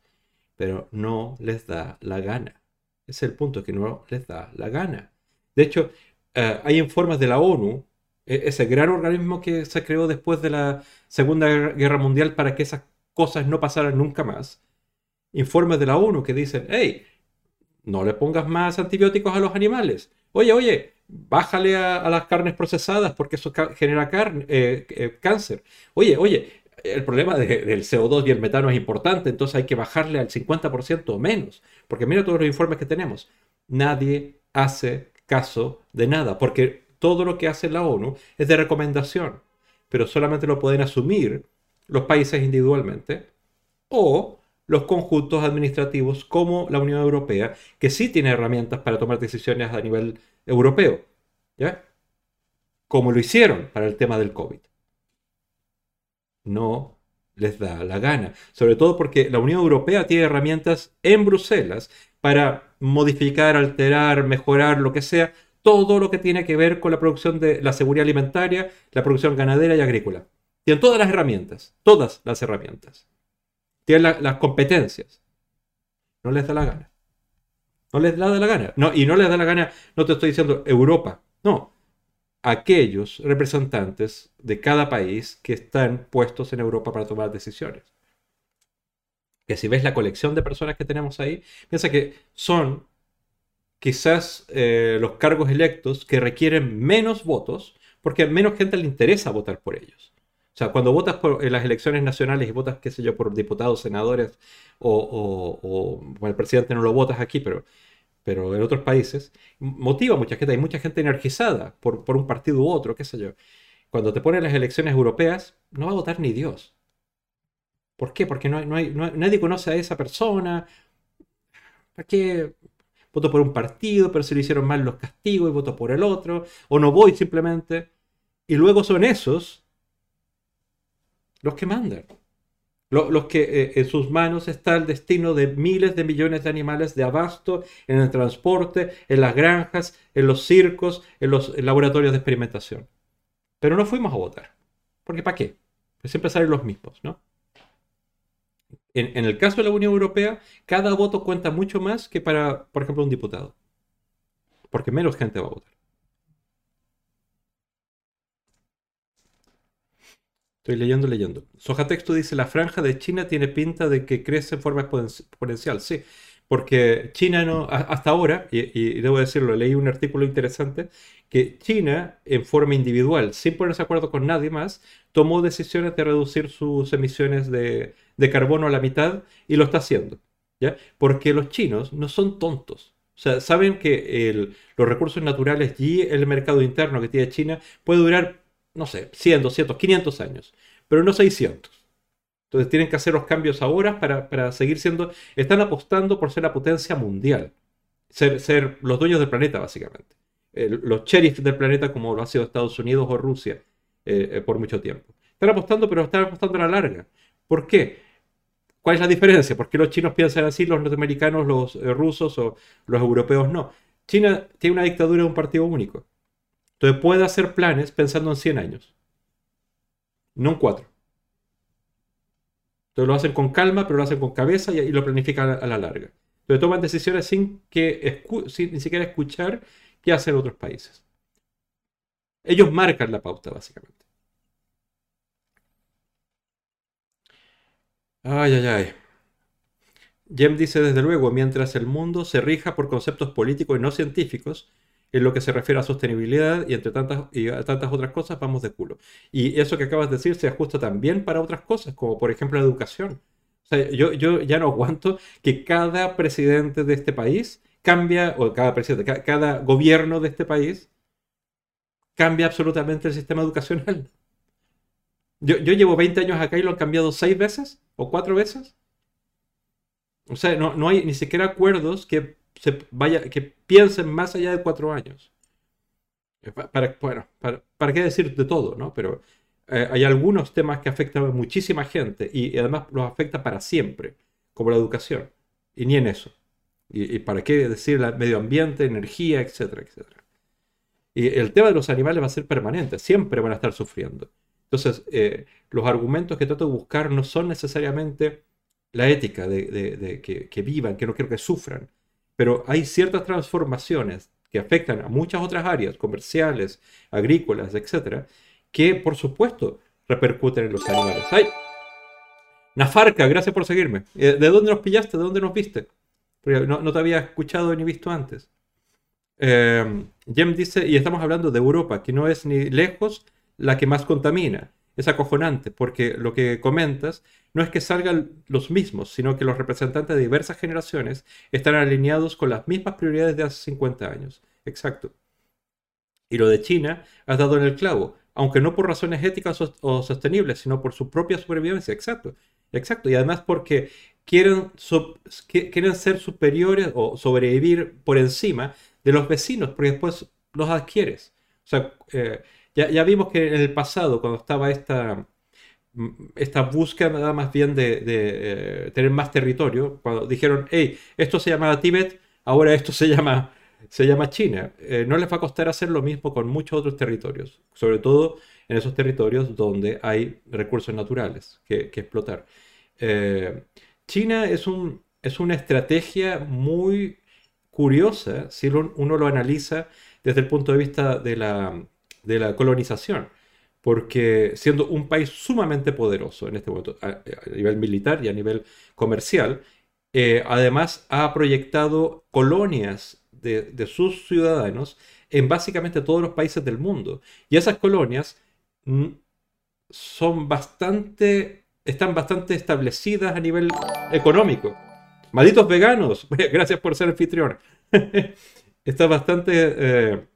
pero no les da la gana. Es el punto, que no les da la gana. De hecho, eh, hay informes de la ONU, e, ese gran organismo que se creó después de la Segunda Guerra Mundial para que esas cosas no pasaran nunca más. Informes de la ONU que dicen, hey, no le pongas más antibióticos a los animales. Oye, oye, bájale a, las carnes procesadas porque eso genera eh, eh, cáncer. Oye, oye, el problema del CO2 y el metano es importante, entonces hay que bajarle al 50% o menos. Porque mira todos los informes que tenemos. Nadie hace caso de nada, porque todo lo que hace la ONU es de recomendación, pero solamente lo pueden asumir los países individualmente o los conjuntos administrativos como la Unión Europea, que sí tiene herramientas para tomar decisiones a nivel europeo, ¿ya? Como lo hicieron para el tema del COVID. No les da la gana, sobre todo porque la Unión Europea tiene herramientas en Bruselas para modificar, alterar, mejorar, lo que sea, todo lo que tiene que ver con la producción de la seguridad alimentaria, la producción ganadera y agrícola. Tienen todas las herramientas, todas las herramientas. Tienen las competencias. No les da la gana. No les da la gana. No, y no les da la gana, no te estoy diciendo Europa. No. Aquellos representantes de cada país que están puestos en Europa para tomar decisiones. Que si ves la colección de personas que tenemos ahí, piensa que son quizás eh, los cargos electos que requieren menos votos porque a menos gente le interesa votar por ellos. O sea, cuando votas por en las elecciones nacionales y votas, qué sé yo, por diputados, senadores o, o, el presidente no lo votas aquí, pero, pero en otros países, motiva a mucha gente. Hay mucha gente energizada por, por un partido u otro, qué sé yo. Cuando te ponen las elecciones europeas, no va a votar ni Dios. ¿Por qué? Porque no, no hay, nadie conoce a esa persona. ¿Para qué? Voto por un partido, pero se le hicieron mal los castigos y voto por el otro. O no voy simplemente. Y luego son esos los que mandan. Los, que eh, en sus manos está el destino de miles de millones de animales de abasto en el transporte, en las granjas, en los circos, en los laboratorios de experimentación. Pero no fuimos a votar. Porque ¿para qué? Pues siempre salen los mismos, ¿no? En, en, el caso de la Unión Europea, cada voto cuenta mucho más que para, por ejemplo, un diputado. Porque menos gente va a votar. Estoy leyendo, leyendo. Soja Texto dice, la franja de China tiene pinta de que crece en forma exponencial. Sí, porque China no, hasta ahora, y, debo decirlo, leí un artículo interesante, que China, en forma individual, sin ponerse de acuerdo con nadie más, tomó decisiones de reducir sus emisiones de, carbono a la mitad y lo está haciendo. ¿ya? Porque los chinos no son tontos. O sea, saben que los recursos naturales y el mercado interno que tiene China puede durar no sé, 100, 200, 500 años, pero no 600. Entonces tienen que hacer los cambios ahora para, seguir siendo, están apostando por ser la potencia mundial, ser, ser los dueños del planeta básicamente. los sheriffs del planeta como lo ha sido Estados Unidos o Rusia eh, eh, por mucho tiempo. Están apostando, pero están apostando a la larga. ¿Por qué? ¿Cuál es la diferencia? ¿Por qué los chinos piensan así, los norteamericanos, los eh, rusos o los europeos no? China tiene una dictadura de un partido único. Entonces puede hacer planes pensando en 100 años, no en 4. Entonces lo hacen con calma, pero lo hacen con cabeza y, lo planifican a, la larga. Entonces toman decisiones sin, que sin ni siquiera escuchar qué hacen otros países. Ellos marcan la pauta, básicamente. Ay, ay, ay. Jem dice desde luego, mientras el mundo se rija por conceptos políticos y no científicos, en lo que se refiere a sostenibilidad y entre tantas, y tantas otras cosas vamos de culo. Y eso que acabas de decir se ajusta también para otras cosas, como por ejemplo la educación. O sea, yo, yo ya no aguanto que cada presidente de este país cambia, o cada presidente, cada, gobierno de este país cambia absolutamente el sistema educacional. Yo, yo, llevo 20 años acá y lo han cambiado seis veces o cuatro veces. O sea, no, no hay ni siquiera acuerdos que vaya, que piensen más allá de cuatro años. Eh, para, bueno, para, qué decir de todo, ¿no? Pero eh, hay algunos temas que afectan a muchísima gente y, además los afecta para siempre, como la educación. Y ni en eso. Y, para qué decir el medio ambiente, energía, etcétera, etcétera. Y el tema de los animales va a ser permanente, siempre van a estar sufriendo. Entonces, eh, los argumentos que trato de buscar no son necesariamente la ética de, que, vivan, que no quiero que sufran, pero hay ciertas transformaciones que afectan a muchas otras áreas, comerciales, agrícolas, etcétera, que por supuesto repercuten en los animales. ¡Ay! Nafarca, gracias por seguirme. Eh, ¿De dónde nos pillaste? ¿De dónde nos viste? no, te había escuchado ni visto antes. Eh, Jem dice, y estamos hablando de Europa, que no es ni lejos la que más contamina. Es acojonante, porque lo que comentas no es que salgan los mismos, sino que los representantes de diversas generaciones están alineados con las mismas prioridades de hace 50 años. Exacto. Y lo de China has dado en el clavo, aunque no por razones éticas o sostenibles, sino por su propia supervivencia. Exacto. Exacto. Y además porque quieren, quieren ser superiores o sobrevivir por encima de los vecinos, porque después los adquieres. O sea, eh, ya, vimos que en el pasado, cuando estaba esta, mm, esta búsqueda más bien de, eh, tener más territorio, cuando dijeron, hey, esto se llama Tíbet, ahora esto se llama, se llama China, eh, no les va a costar hacer lo mismo con muchos otros territorios, sobre todo en esos territorios donde hay recursos naturales que, explotar. China es, un, es una estrategia muy curiosa si uno lo analiza desde el punto de vista de la, colonización, porque siendo un país sumamente poderoso en este momento a, nivel militar y a nivel comercial, eh, además ha proyectado colonias de, sus ciudadanos en básicamente todos los países del mundo. Y esas colonias mm, son bastante están bastante establecidas a nivel económico. Malditos veganos, gracias por ser anfitrión. están bastante eh,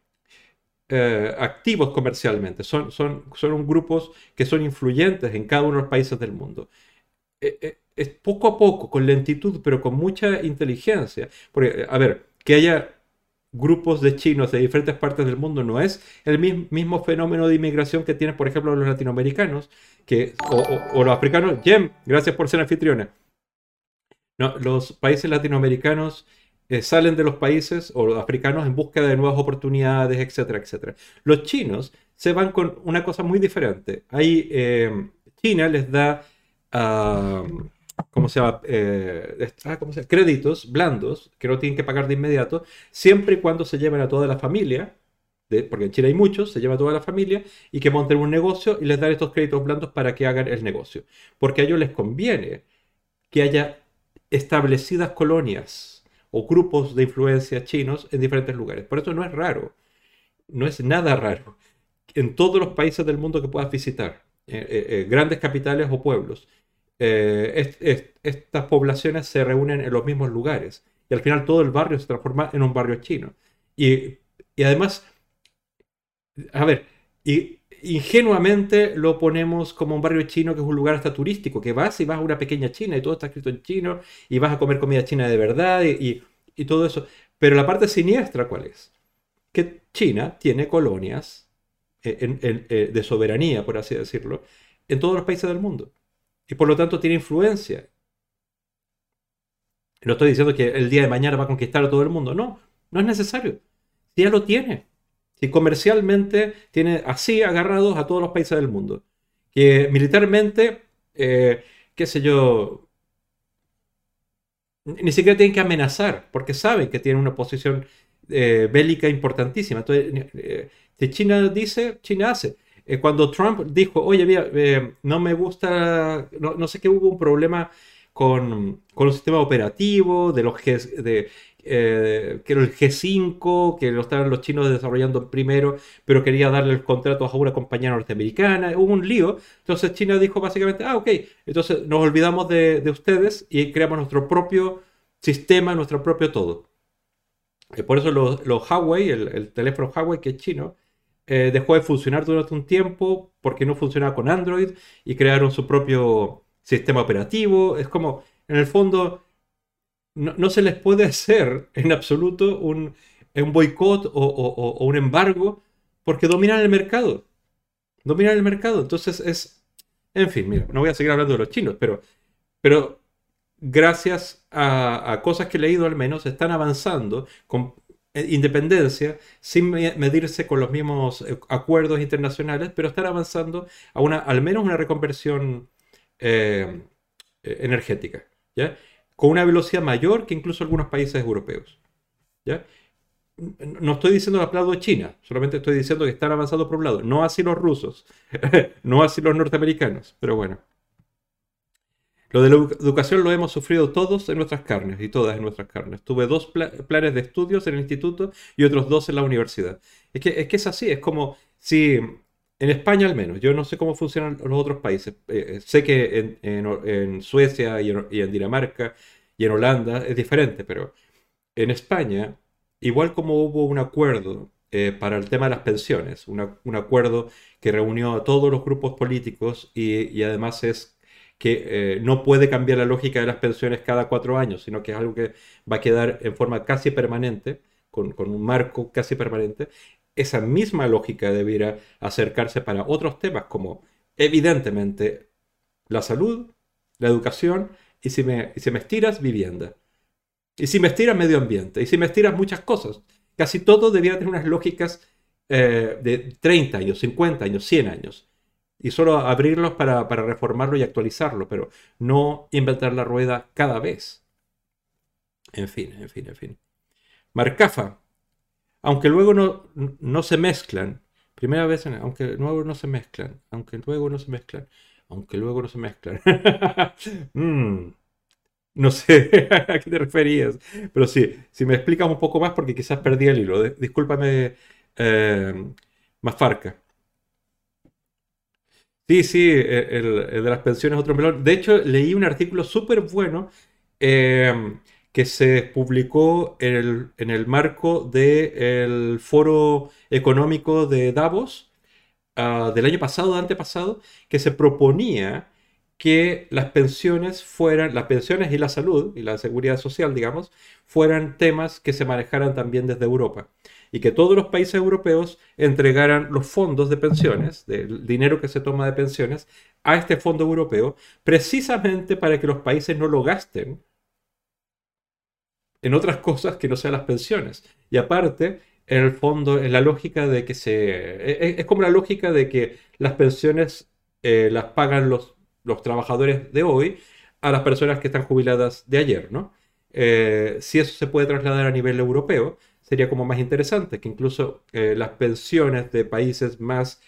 eh, activos comercialmente. Son, son, son grupos que son influyentes en cada uno de los países del mundo. Eh, es poco a poco, con lentitud, pero con mucha inteligencia. Porque, a ver, que haya grupos de chinos de diferentes partes del mundo no es el mismo fenómeno de inmigración que tienen, por ejemplo, los latinoamericanos que, o, los africanos. Jem, gracias por ser anfitriona. No, los países latinoamericanos eh, salen de los países o los africanos en busca de nuevas oportunidades, etcétera, etcétera. Los chinos se van con una cosa muy diferente. Ahí eh, China les da... ah, ¿cómo se llama? Créditos blandos que no tienen que pagar de inmediato, siempre y cuando se lleven a toda la familia, porque en Chile hay muchos, se lleva a toda la familia y que monten un negocio y les dan estos créditos blandos para que hagan el negocio. Porque a ellos les conviene que haya establecidas colonias o grupos de influencia chinos en diferentes lugares. Por eso no es raro, no es nada raro. En todos los países del mundo que puedas visitar, eh, eh, grandes capitales o pueblos, eh, estas poblaciones se reúnen en los mismos lugares y al final todo el barrio se transforma en un barrio chino. Y, además, a ver, y, ingenuamente lo ponemos como un barrio chino que es un lugar hasta turístico, que vas y vas a una pequeña China y todo está escrito en chino y vas a comer comida china de verdad y, todo eso. Pero la parte siniestra, ¿cuál es? Que China tiene colonias eh, eh, de soberanía, por así decirlo, en todos los países del mundo y por lo tanto tiene influencia. No estoy diciendo que el día de mañana va a conquistar a todo el mundo, no, no es necesario. Ya lo tiene. Si comercialmente tiene así agarrados a todos los países del mundo. Que militarmente, eh, qué sé yo, ni siquiera tienen que amenazar, porque saben que tienen una posición eh, bélica importantísima. Entonces, eh, si China dice, China hace. Cuando Trump dijo, oye, mira, no me gusta, no, sé qué hubo un problema con, con el sistema operativo, de los de, eh, que era el G5, que lo estaban los chinos desarrollando primero, pero quería darle el contrato a una compañía norteamericana, hubo un lío. Entonces China dijo básicamente, ah, ok, entonces nos olvidamos de, ustedes y creamos nuestro propio sistema, nuestro propio todo. por eso los, Huawei, el, el, teléfono Huawei que es chino, eh, dejó de funcionar durante un tiempo porque no funcionaba con Android y crearon su propio sistema operativo. Es como, en el fondo, no, se les puede hacer en absoluto un, un boicot o, un embargo porque dominan el mercado. Dominan el mercado. Entonces es, en fin, mira, no voy a seguir hablando de los chinos, pero, pero gracias a, cosas que he leído al menos, están avanzando con eh, independencia sin medirse con los mismos eh, acuerdos internacionales, pero están avanzando a una, al menos una reconversión eh, energética, ¿ya? Con una velocidad mayor que incluso algunos países europeos, ¿ya? No estoy diciendo el aplaudo de China, solamente estoy diciendo que están avanzando por un lado. No así los rusos, no así los norteamericanos, pero bueno. Lo de la educación lo hemos sufrido todos en nuestras carnes y todas en nuestras carnes. Tuve dos planes de estudios en el instituto y otros dos en la universidad. Es que, es que es así, es como si en España al menos, yo no sé cómo funcionan los otros países. Eh, eh, sé que en, Suecia y en, Dinamarca y en Holanda es diferente, pero en España, igual como hubo un acuerdo eh, para el tema de las pensiones, un acuerdo que reunió a todos los grupos políticos y además es que eh, no puede cambiar la lógica de las pensiones cada cuatro años, sino que es algo que va a quedar en forma casi permanente, con, un marco casi permanente, esa misma lógica debiera acercarse para otros temas como evidentemente la salud, la educación y si me, si me estiras, vivienda. Y si me estiras, medio ambiente. Y si me estiras, muchas cosas. Casi todo debiera tener unas lógicas eh, de 30 años, 50 años, 100 años y solo abrirlos para, reformarlo y actualizarlo, pero no inventar la rueda cada vez. En fin, en fin, en fin. Marcafa, aunque luego no, no se mezclan, primera vez, aunque luego no se mezclan, aunque luego no se mezclan, aunque luego no se mezclan. Mm, no sé a qué te referías, pero sí, si me explicas un poco más porque quizás perdí el hilo, discúlpame, eh, Mafarca. Sí, sí, el, de las pensiones otro melón. De hecho, leí un artículo súper bueno em, que se publicó en el, marco del Foro Económico de Davos ah, del año pasado, antepasado, que se proponía que las pensiones fueran, las pensiones y la salud y la seguridad social, digamos, fueran temas que se manejaran también desde Europa y que todos los países europeos entregaran los fondos de pensiones, del dinero que se toma de pensiones, a este fondo europeo, precisamente para que los países no lo gasten en otras cosas que no sean las pensiones. Y aparte, en el fondo, es la lógica de que se... E, e, es, como la lógica de que las pensiones eh, las pagan los, los trabajadores de hoy a las personas que están jubiladas de ayer, ¿no? Eh, si eso se puede trasladar a nivel europeo, sería como más interesante, que incluso eh, las pensiones de países más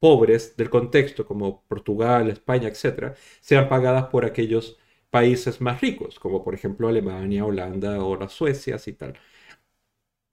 pobres del contexto, como Portugal, España, etc., sean pagadas por aquellos países más ricos, como por ejemplo Alemania, Holanda o las Suecias y tal.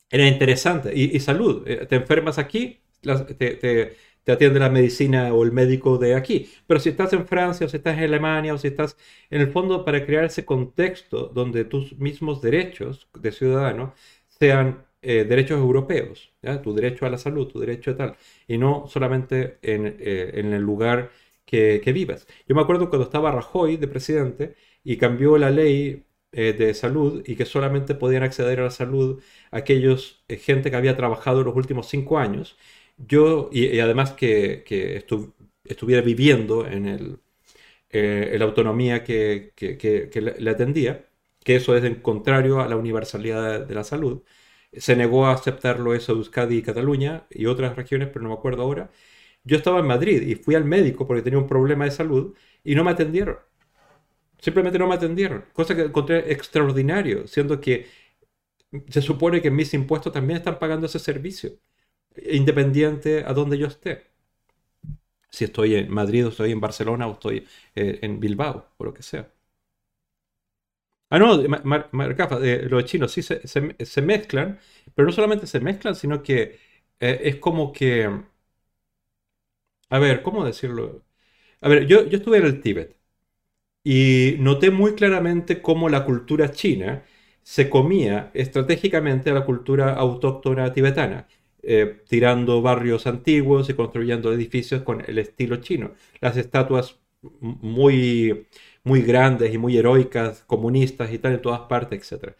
Era interesante. Y, salud, eh, te enfermas aquí, te, te, atiende la medicina o el médico de aquí. Pero si estás en Francia o si estás en Alemania o si estás en el fondo para crear ese contexto donde tus mismos derechos de ciudadano sean eh, derechos europeos, tu derecho a la salud, tu derecho a tal, y no solamente en, eh, el lugar que, que, vivas. Yo me acuerdo cuando estaba Rajoy de presidente y cambió la ley eh, de salud y que solamente podían acceder a la salud aquellos, gente que había trabajado los últimos cinco años, yo, y, además que, que estuviera viviendo en, el, en la autonomía que, le atendía, que eso es en contrario a la universalidad de la salud. Se negó a aceptarlo eso Euskadi y Cataluña y otras regiones, pero no me acuerdo ahora. Yo estaba en Madrid y fui al médico porque tenía un problema de salud y no me atendieron. Simplemente no me atendieron. Cosa que encontré extraordinario, siendo que se supone que mis impuestos también están pagando ese servicio, independiente a donde yo esté. Si estoy en Madrid o estoy en Barcelona o estoy eh, en Bilbao o lo que sea. Ah, no, Marcafa, los chinos sí se, mezclan, pero no solamente se mezclan, sino que eh, es como que... A ver, ¿cómo decirlo? A ver, yo, yo estuve en el Tíbet y noté muy claramente cómo la cultura china se comía estratégicamente a la cultura autóctona tibetana, eh, tirando barrios antiguos y construyendo edificios con el estilo chino. Las estatuas muy muy grandes y muy heroicas, comunistas y tal, en todas partes, etc.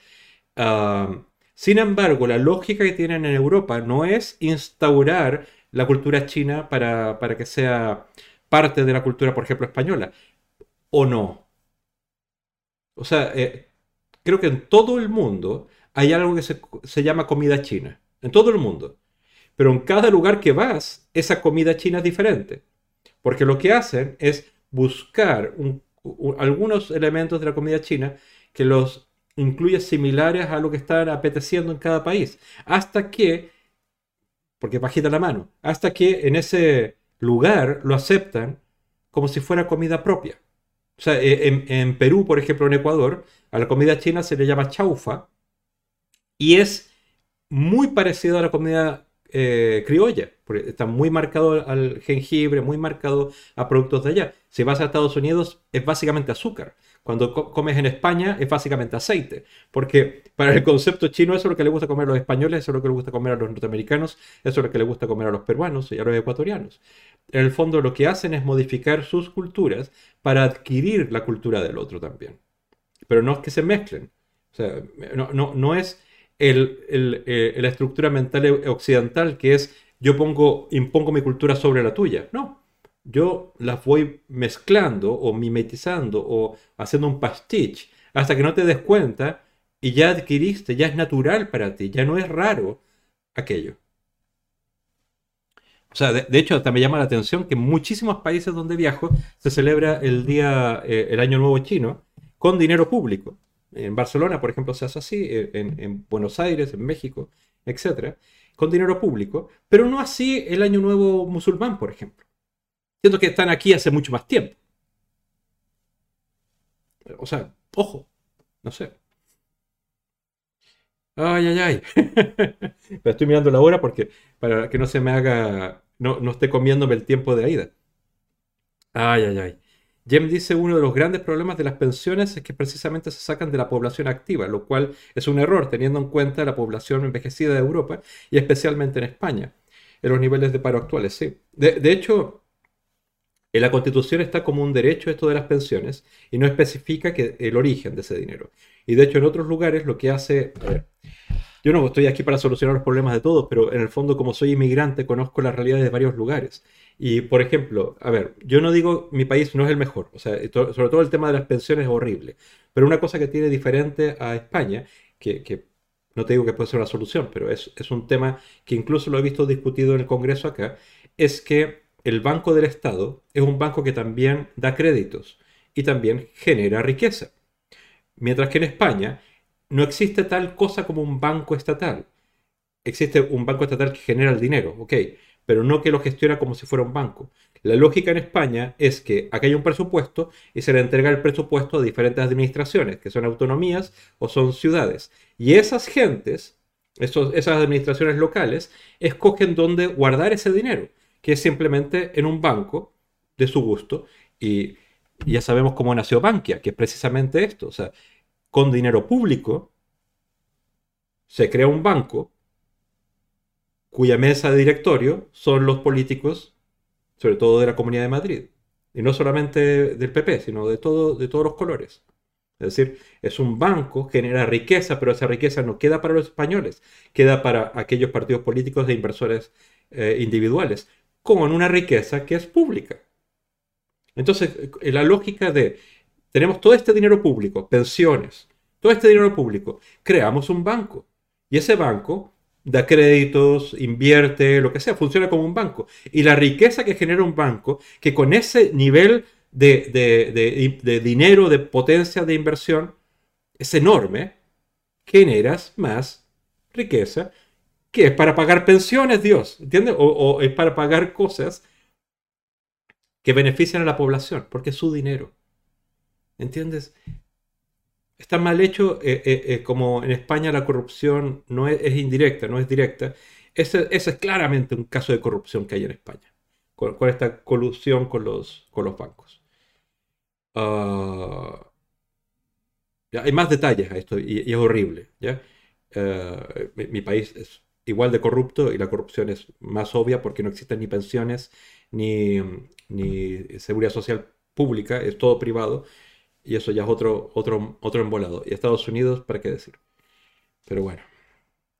sin embargo, la lógica que tienen en Europa no es instaurar la cultura china para, para que sea parte de la cultura, por ejemplo, española. ¿O no? O sea, eh, creo que en todo el mundo hay algo que se, llama comida china. En todo el mundo. Pero en cada lugar que vas, esa comida china es diferente. Porque lo que hacen es buscar algunos elementos de la comida china que los incluye similares a lo que están apeteciendo en cada país. Hasta que, porque bajita la mano, hasta que en ese lugar lo aceptan como si fuera comida propia. O sea, e, en, Perú, por ejemplo, en Ecuador, a la comida china se le llama chaufa y es muy parecido a la comida eh, criolla. Porque está muy marcado al jengibre, muy marcado a productos de allá. Si vas a Estados Unidos, es básicamente azúcar. Cuando comes en España, es básicamente aceite. Porque para el concepto chino, eso es lo que le gusta comer a los españoles, eso es lo que le gusta comer a los norteamericanos, eso es lo que le gusta comer a los peruanos y a los ecuatorianos. En el fondo, lo que hacen es modificar sus culturas para adquirir la cultura del otro también. Pero no es que se mezclen. O sea, no, no, es eh, la estructura mental occidental que es yo pongo, impongo mi cultura sobre la tuya. No, yo las voy mezclando o mimetizando o haciendo un pastiche hasta que no te des cuenta y ya adquiriste, ya es natural para ti, ya no es raro aquello. O sea, de, hecho, hasta me llama la atención que en muchísimos países donde viajo se celebra el día, eh, el Año Nuevo Chino, con dinero público. En Barcelona, por ejemplo, se hace así, en, en Buenos Aires, en México, etc con dinero público, pero no así el Año Nuevo musulmán, por ejemplo. Siento que están aquí hace mucho más tiempo. O sea, ojo, no sé. Ay, ay, ay. Pero estoy mirando la hora porque para que no se me haga, no, no esté comiéndome el tiempo de ida. Ay, ay, ay. Jem dice uno de los grandes problemas de las pensiones es que precisamente se sacan de la población activa, lo cual es un error teniendo en cuenta la población envejecida de Europa y especialmente en España, en los niveles de paro actuales, sí. De, hecho, en la Constitución está como un derecho esto de las pensiones y no especifica que el origen de ese dinero. Y de hecho en otros lugares lo que hace... yo no estoy aquí para solucionar los problemas de todos, pero en el fondo como soy inmigrante conozco las realidades de varios lugares. Y, por ejemplo, a ver, yo no digo mi país no es el mejor, o sea, sobre todo el tema de las pensiones es horrible, pero una cosa que tiene diferente a España, que, no te digo que puede ser una solución, pero es, es, un tema que incluso lo he visto discutido en el Congreso acá, es que el Banco del Estado es un banco que también da créditos y también genera riqueza. Mientras que en España no existe tal cosa como un banco estatal. Existe un banco estatal que genera el dinero, ok, pero no que lo gestiona como si fuera un banco. La lógica en España es que aquí hay un presupuesto y se le entrega el presupuesto a diferentes administraciones, que son autonomías o son ciudades. Y esas gentes, esas administraciones locales, escogen dónde guardar ese dinero, que es simplemente en un banco de su gusto. Y ya sabemos cómo nació Bankia, que es precisamente esto. O sea, con dinero público se crea un banco cuya mesa de directorio son los políticos, sobre todo de la Comunidad de Madrid. Y no solamente del PP, sino de, todo, de todos los colores. Es decir, es un banco, genera riqueza, pero esa riqueza no queda para los españoles, queda para aquellos partidos políticos e inversores eh, individuales, con una riqueza que es pública. Entonces, eh, la lógica de, tenemos todo este dinero público, pensiones, todo este dinero público, creamos un banco. Y ese banco da créditos, invierte, lo que sea, funciona como un banco. Y la riqueza que genera un banco, que con ese nivel de, dinero, de potencia de inversión, es enorme, generas más riqueza, que es para pagar pensiones, Dios, ¿entiendes? O, o es para pagar cosas que benefician a la población, porque es su dinero. ¿Entiendes? Está mal hecho, eh, eh, eh, como en España la corrupción no es, indirecta, no es directa. Ese, es claramente un caso de corrupción que hay en España, con, esta colusión con los, bancos. Ah, hay más detalles a esto y, es horrible. mi, país es igual de corrupto y la corrupción es más obvia porque no existen ni pensiones ni seguridad social pública, es todo privado y eso ya es otro, otro, otro embolado. Y Estados Unidos, ¿para qué decir? Pero bueno,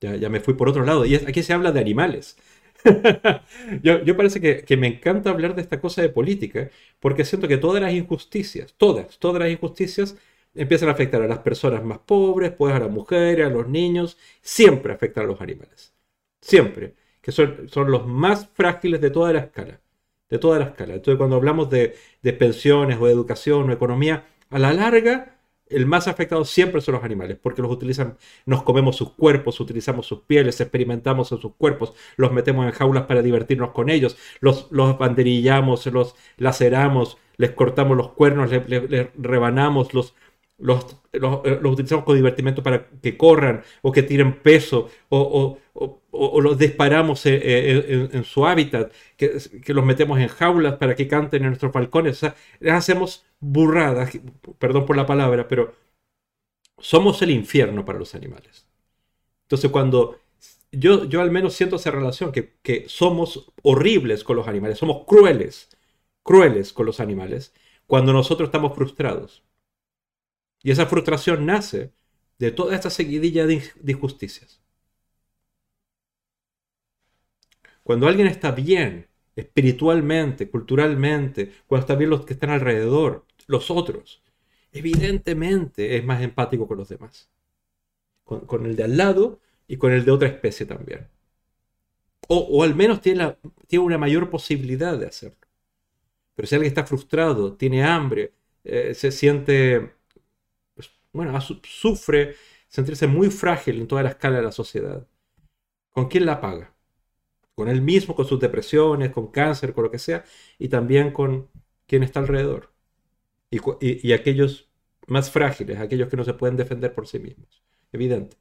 ya, ya me fui por otro lado. Y aquí se habla de animales. yo, yo, parece que, que, me encanta hablar de esta cosa de política, porque siento que todas las injusticias, todas, todas las injusticias empiezan a afectar a las personas más pobres, pues a las mujeres, a los niños, siempre afectan a los animales. Siempre. Que son, son los más frágiles de toda la escala. De toda la escala. Entonces, cuando hablamos de, de pensiones o de educación o economía, a la larga el más afectado siempre son los animales, porque los utilizan, nos comemos sus cuerpos, utilizamos sus pieles, experimentamos en sus cuerpos, los metemos en jaulas para divertirnos con ellos, los, los banderillamos, los laceramos, les cortamos los cuernos, les, rebanamos, los, los, los, utilizamos con divertimento para que corran o que tiren peso o, o, los disparamos eh, eh, en, su hábitat, que, los metemos en jaulas para que canten en nuestros balcones. O les hacemos burradas, perdón por la palabra, pero somos el infierno para los animales. Entonces cuando yo, yo al menos siento esa relación, que, que somos horribles con los animales, somos crueles, crueles con los animales, cuando nosotros estamos frustrados. Y esa frustración nace de toda esta seguidilla de injusticias. Cuando alguien está bien, espiritualmente, culturalmente, cuando están bien los que están alrededor, los otros, evidentemente es más empático con los demás. Con, el de al lado y con el de otra especie también. O, al menos tiene, una mayor posibilidad de hacerlo. Pero si alguien está frustrado, tiene hambre, eh, se siente, pues, bueno, sufre sentirse muy frágil en toda la escala de la sociedad, ¿con quién la paga? Con él mismo, con sus depresiones, con cáncer, con lo que sea, y también con quien está alrededor. Y, aquellos más frágiles, aquellos que no se pueden defender por sí mismos. Evidente.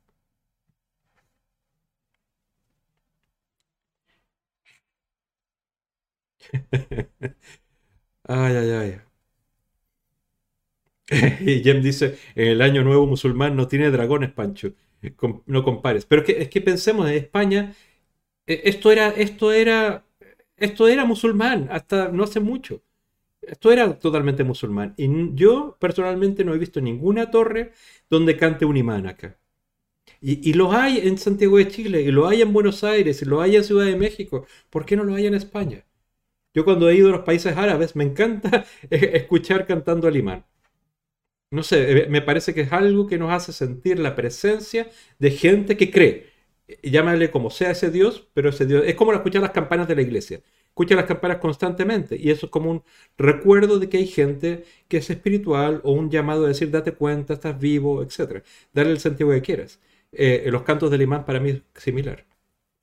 ay, ay, ay. y Jem dice, el año nuevo musulmán no tiene dragones, Pancho. No compares. Pero es que pensemos, en España esto era, esto era, esto era musulmán hasta no hace mucho. Esto era totalmente musulmán. Y yo personalmente no he visto ninguna torre donde cante un imán acá. Y, y los hay en Santiago de Chile, y lo hay en Buenos Aires, y lo hay en Ciudad de México. ¿Por qué no lo hay en España? Yo cuando he ido a los países árabes me encanta escuchar cantando al imán. No sé, eh, me parece que es algo que nos hace sentir la presencia de gente que cree llámale como sea ese Dios, pero ese Dios es como escuchar las campanas de la iglesia. Escucha las campanas constantemente y eso es como un recuerdo de que hay gente que es espiritual o un llamado a decir date cuenta, estás vivo, etc. Dale el sentido que quieras. Eh, los cantos del imán para mí es similar.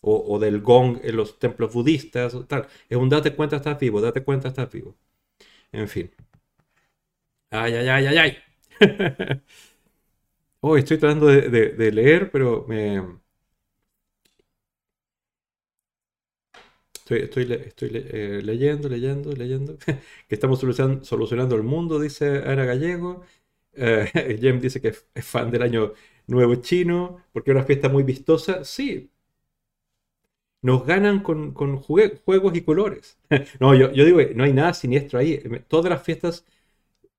O, del gong en los templos budistas, tal. Es un date cuenta, estás vivo, date cuenta, estás vivo. En fin. Ay, ay, ay, ay, ay. oh, estoy tratando de leer, pero me, Estoy, estoy, eh, leyendo, leyendo, leyendo. que estamos solucionando, el mundo, dice Ana Gallego. Eh, Jem dice que es fan del año nuevo chino, porque es una fiesta muy vistosa. Sí, nos ganan con, juegos y colores. no, yo, digo, no hay nada siniestro ahí. Todas las fiestas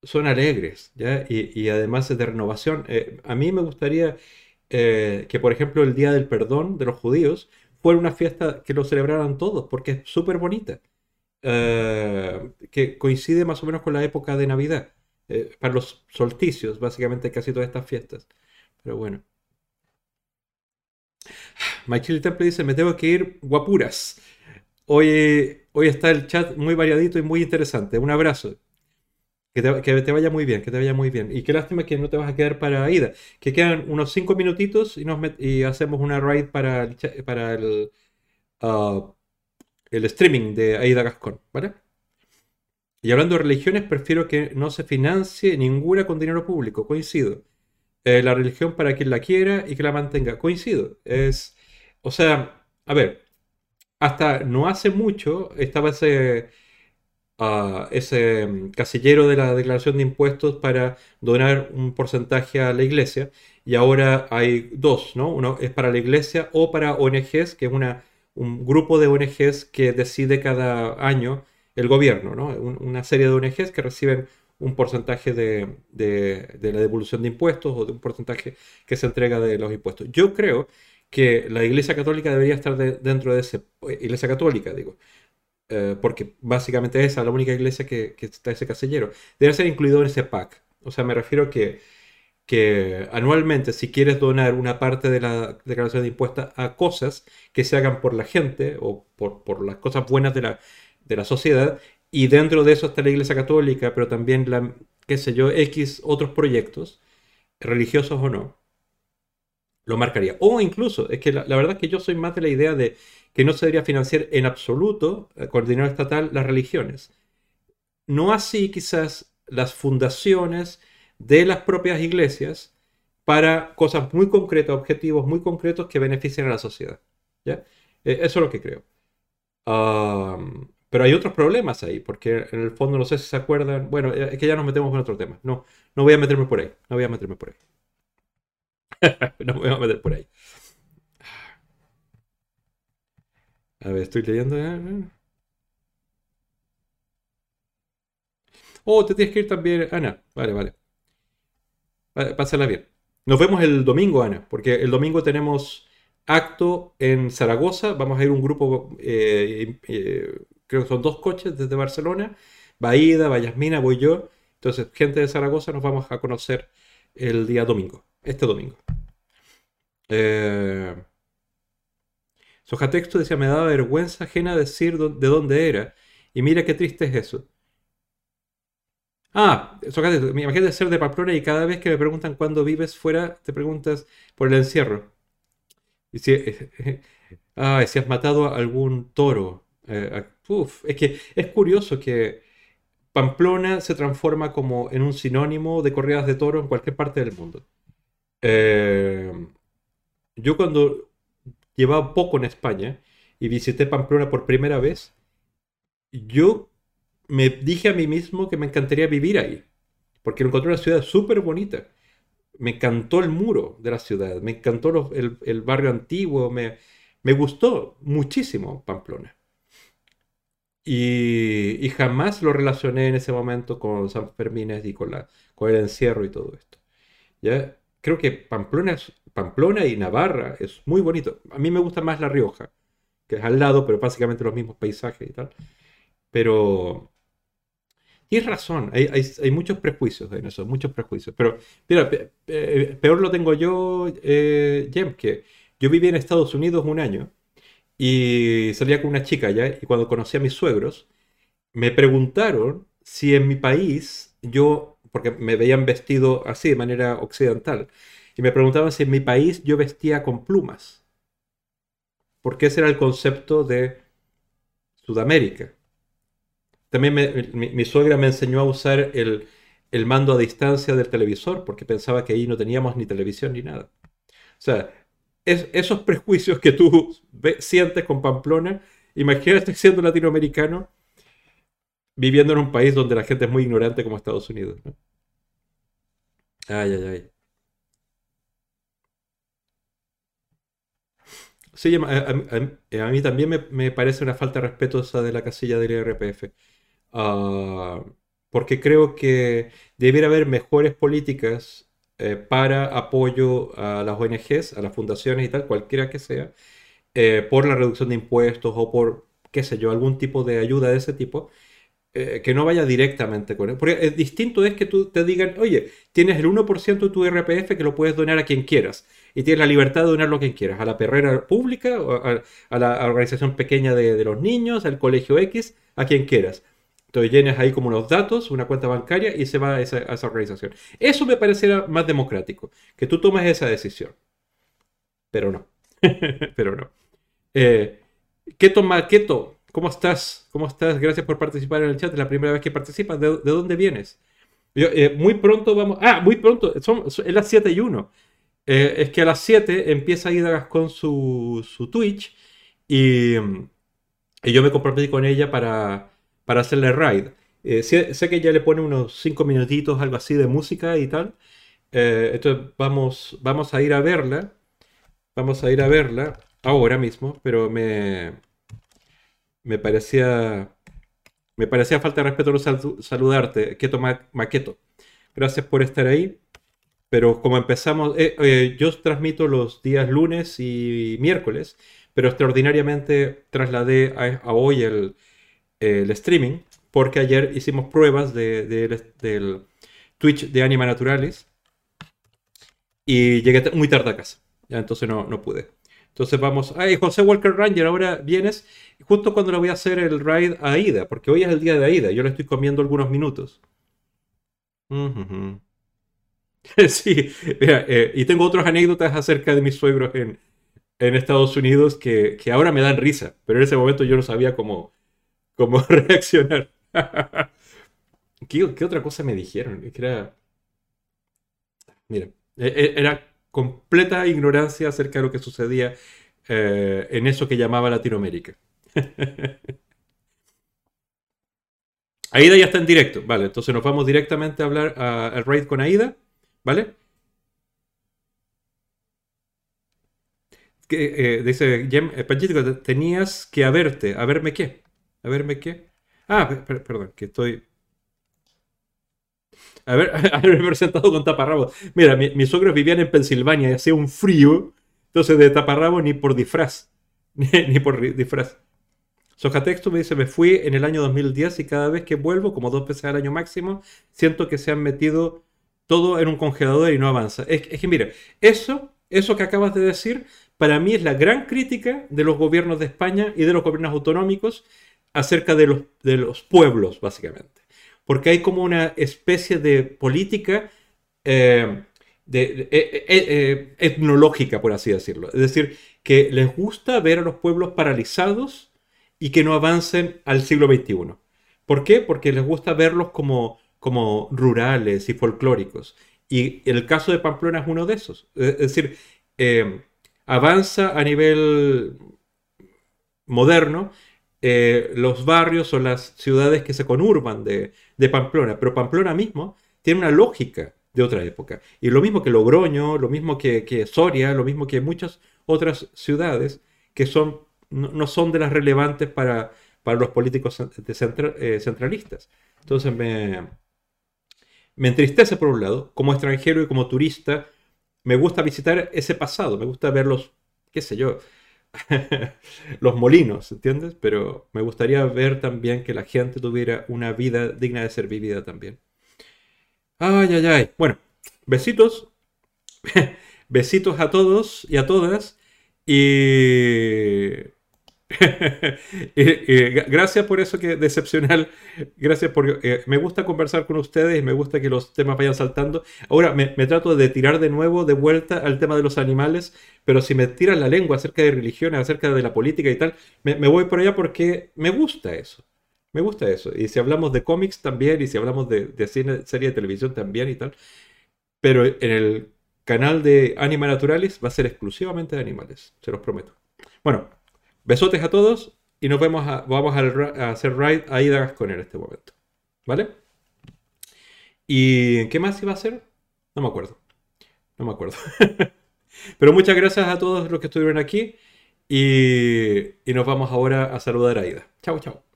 son alegres, ¿ya? Y, además es de renovación. Eh, a mí me gustaría que, por ejemplo, el Día del Perdón de los judíos fue una fiesta que lo celebraran todos, porque es súper bonita, eh, que coincide más o menos con la época de Navidad, eh, para los solsticios, básicamente casi todas estas fiestas. Pero bueno. Michael Temple dice, me tengo que ir guapuras. Hoy, hoy está el chat muy variadito y muy interesante. Un abrazo. Que te, vaya muy bien, que te vaya muy bien. Y qué lástima que no te vas a quedar para ida. Que quedan unos 5 minutitos y, hacemos una raid para para el, uh, el streaming de Aida Gascón, ¿vale? Y hablando de religiones, prefiero que no se financie ninguna con dinero público, coincido. Eh, la religión para quien la quiera y que la mantenga, coincido. Es, o sea, a ver, hasta no hace mucho estaba ese ese mm, casillero de la declaración de impuestos para donar un porcentaje a la iglesia. Y ahora hay dos, ¿no? Uno es para la iglesia o para ONGs, que es una, un grupo de ONGs que decide cada año el gobierno, ¿no? una serie de ONGs que reciben un porcentaje de, de, la devolución de impuestos o de un porcentaje que se entrega de los impuestos. Yo creo que la Iglesia Católica debería estar dentro de ese, eh, Iglesia Católica, digo, eh, porque básicamente esa es la única iglesia que, está ese casillero, debe ser incluido en ese pack. O sea, me refiero que que anualmente, si quieres donar una parte de la declaración de impuestos a cosas que se hagan por la gente o por, las cosas buenas de la, de la sociedad, y dentro de eso está la Iglesia Católica, pero también la, qué sé yo, X otros proyectos, religiosos o no, lo marcaría. O incluso, es que la, verdad es que yo soy más de la idea de que no se debería financiar en absoluto eh, con dinero estatal las religiones. No así quizás las fundaciones de las propias iglesias para cosas muy concretas, objetivos muy concretos que beneficien a la sociedad. ¿ya? Eh, eso es lo que creo. pero hay otros problemas ahí, porque en el fondo no sé si se acuerdan. Bueno, eh, es que ya nos metemos en otro tema. No, no voy a meterme por ahí. No voy a meterme por ahí. no me voy a meter por ahí. A ver, estoy leyendo. Oh, te tienes que ir también, Ana. Vale, vale. Pásala bien. Nos vemos el domingo, Ana, porque el domingo tenemos acto en Zaragoza. Vamos a ir un grupo, eh, eh, creo que son dos coches desde Barcelona. Va Ida, va Yasmina, voy yo. Entonces, gente de Zaragoza nos vamos a conocer el día domingo, este domingo. Eh, Sojatexto decía, me daba vergüenza ajena decir de dónde era. Y mira qué triste es eso. Ah, Sojatexto, me imagino ser de Pamplona y cada vez que me preguntan cuándo vives fuera, te preguntas por el encierro. Y si, ah, si has matado a algún toro. Eh, es que es curioso que Pamplona se transforma como en un sinónimo de corridas de toro en cualquier parte del mundo. Eh, yo cuando llevaba poco en España y visité Pamplona por primera vez, yo me dije a mí mismo que me encantaría vivir ahí, porque encontré una ciudad súper bonita. Me encantó el muro de la ciudad, me encantó el, barrio antiguo, me, me gustó muchísimo Pamplona. Y, jamás lo relacioné en ese momento con San Fermín y con, la, con el encierro y todo esto. ¿Ya? Creo que Pamplona, Pamplona y Navarra es muy bonito. A mí me gusta más La Rioja, que es al lado, pero básicamente los mismos paisajes y tal. Pero tienes razón, hay, hay, muchos prejuicios en eso, muchos prejuicios. Pero mira, peor lo tengo yo, eh, que yo viví en Estados Unidos un año y salía con una chica ya, y cuando conocí a mis suegros, me preguntaron si en mi país yo, porque me veían vestido así de manera occidental, y me preguntaban si en mi país yo vestía con plumas, porque ese era el concepto de Sudamérica. También mi, suegra me enseñó a usar el, el mando a distancia del televisor, porque pensaba que ahí no teníamos ni televisión ni nada. O sea, esos prejuicios que tú sientes con Pamplona, imagínate siendo latinoamericano viviendo en un país donde la gente es muy ignorante como Estados Unidos. Ay, ay, ay. Sí, a, mí también me, parece una falta esa de la casilla del IRPF. Ah, porque creo que debiera haber mejores políticas eh, para apoyo a las ONGs, a las fundaciones y tal, cualquiera que sea, eh, por la reducción de impuestos o por, qué sé yo, algún tipo de ayuda de ese tipo, eh, que no vaya directamente con él. Porque es distinto es que tú te digan, oye, tienes el 1% de tu RPF que lo puedes donar a quien quieras. Y tienes la libertad de donarlo a quien quieras. A la perrera pública, a, la organización pequeña de, de, los niños, al colegio X, a quien quieras. Entonces llenas ahí como los datos, una cuenta bancaria y se va a esa, organización. Eso me pareciera más democrático, que tú tomes esa decisión. Pero no. Pero no. Eh, Keto Maqueto, ¿cómo estás? ¿Cómo estás? Gracias por participar en el chat. Es la primera vez que participas. ¿De, dónde vienes? Eh, muy pronto vamos. Ah, muy pronto. Son, es las 7 y 1. Eh, es que a las 7 empieza Ida Gascón su, su Twitch y, y yo me comprometí con ella para para hacerle raid. Eh, sé, que ya le pone unos 5 minutitos, algo así de música y tal. Eh, entonces vamos, vamos a ir a verla. Vamos a ir a verla ahora mismo, pero me, me parecía me parecía falta de respeto saludarte, Keto Maqueto. Gracias por estar ahí. Pero como empezamos, eh, yo transmito los días lunes y miércoles, pero extraordinariamente trasladé a hoy el, streaming, porque ayer hicimos pruebas de, del Twitch de Anima Naturalis y llegué muy tarde a casa. Ya, entonces no, no pude. Entonces vamos, ay, José Walker Ranger, ahora vienes justo cuando le voy a hacer el ride a Aida, porque hoy es el día de Aida, yo le estoy comiendo algunos minutos. Sí, eh, y tengo otras anécdotas acerca de mis suegros en, en Estados Unidos que, que, ahora me dan risa, pero en ese momento yo no sabía cómo, cómo reaccionar. ¿Qué, ¿Qué, otra cosa me dijeron? Que era... Mira, e, e, era completa ignorancia acerca de lo que sucedía eh, en eso que llamaba Latinoamérica. Aida ya está en directo, vale, entonces nos vamos directamente a hablar al raid con Aida, ¿vale? Que, eh, dice Jem, eh, tenías que haberte, a verme qué, a verme qué. Ah, perdón, que estoy a ver, haberme presentado con taparrabos. Mira, mis suegros vivían en Pensilvania y hacía un frío, entonces de taparrabo ni por disfraz, ni, por disfraz. Sojatexto me dice, me fui en el año 2010 y cada vez que vuelvo, como dos veces al año máximo, siento que se han metido todo en un congelador y no avanza. Es, que mira, eso, eso que acabas de decir, para mí es la gran crítica de los gobiernos de España y de los gobiernos autonómicos acerca de los, de los pueblos, básicamente porque hay como una especie de política eh, eh, eh, etnológica, por así decirlo. Es decir, que les gusta ver a los pueblos paralizados y que no avancen al siglo XXI. ¿Por qué? Porque les gusta verlos como, como rurales y folclóricos. Y el caso de Pamplona es uno de esos. Es decir, avanza a nivel moderno, los barrios o las ciudades que se conurban de, de Pamplona, pero Pamplona mismo tiene una lógica de otra época. Y lo mismo que Logroño, lo mismo que, Soria, lo mismo que muchas otras ciudades que son, no, son de las relevantes para, para los políticos eh, centralistas. Entonces me, me entristece por un lado, como extranjero y como turista, me gusta visitar ese pasado, me gusta ver los, qué sé yo, los molinos, ¿entiendes? Pero me gustaría ver también que la gente tuviera una vida digna de ser vivida también. Ay, ay, ay. Bueno, besitos. besitos a todos y a todas. Y gracias por eso que decepcional. Gracias por... Eh, me gusta conversar con ustedes me gusta que los temas vayan saltando. Ahora me, trato de tirar de nuevo, de vuelta al tema de los animales, pero si me tiran la lengua acerca de religiones, acerca de la política y tal, me, voy por allá porque me gusta eso. Me gusta eso. Y si hablamos de cómics también, y si hablamos de, de cine, serie de televisión también y tal. Pero en el canal de Anima Naturalis va a ser exclusivamente de animales, se los prometo. Bueno, Besotes a todos y nos vemos vamos a, hacer ride a Ida con él en este momento. ¿Vale? ¿Y qué más iba a hacer? No me acuerdo. No me acuerdo. Pero muchas gracias a todos los que estuvieron aquí y, y nos vamos ahora a saludar a Ida. Chao, chao.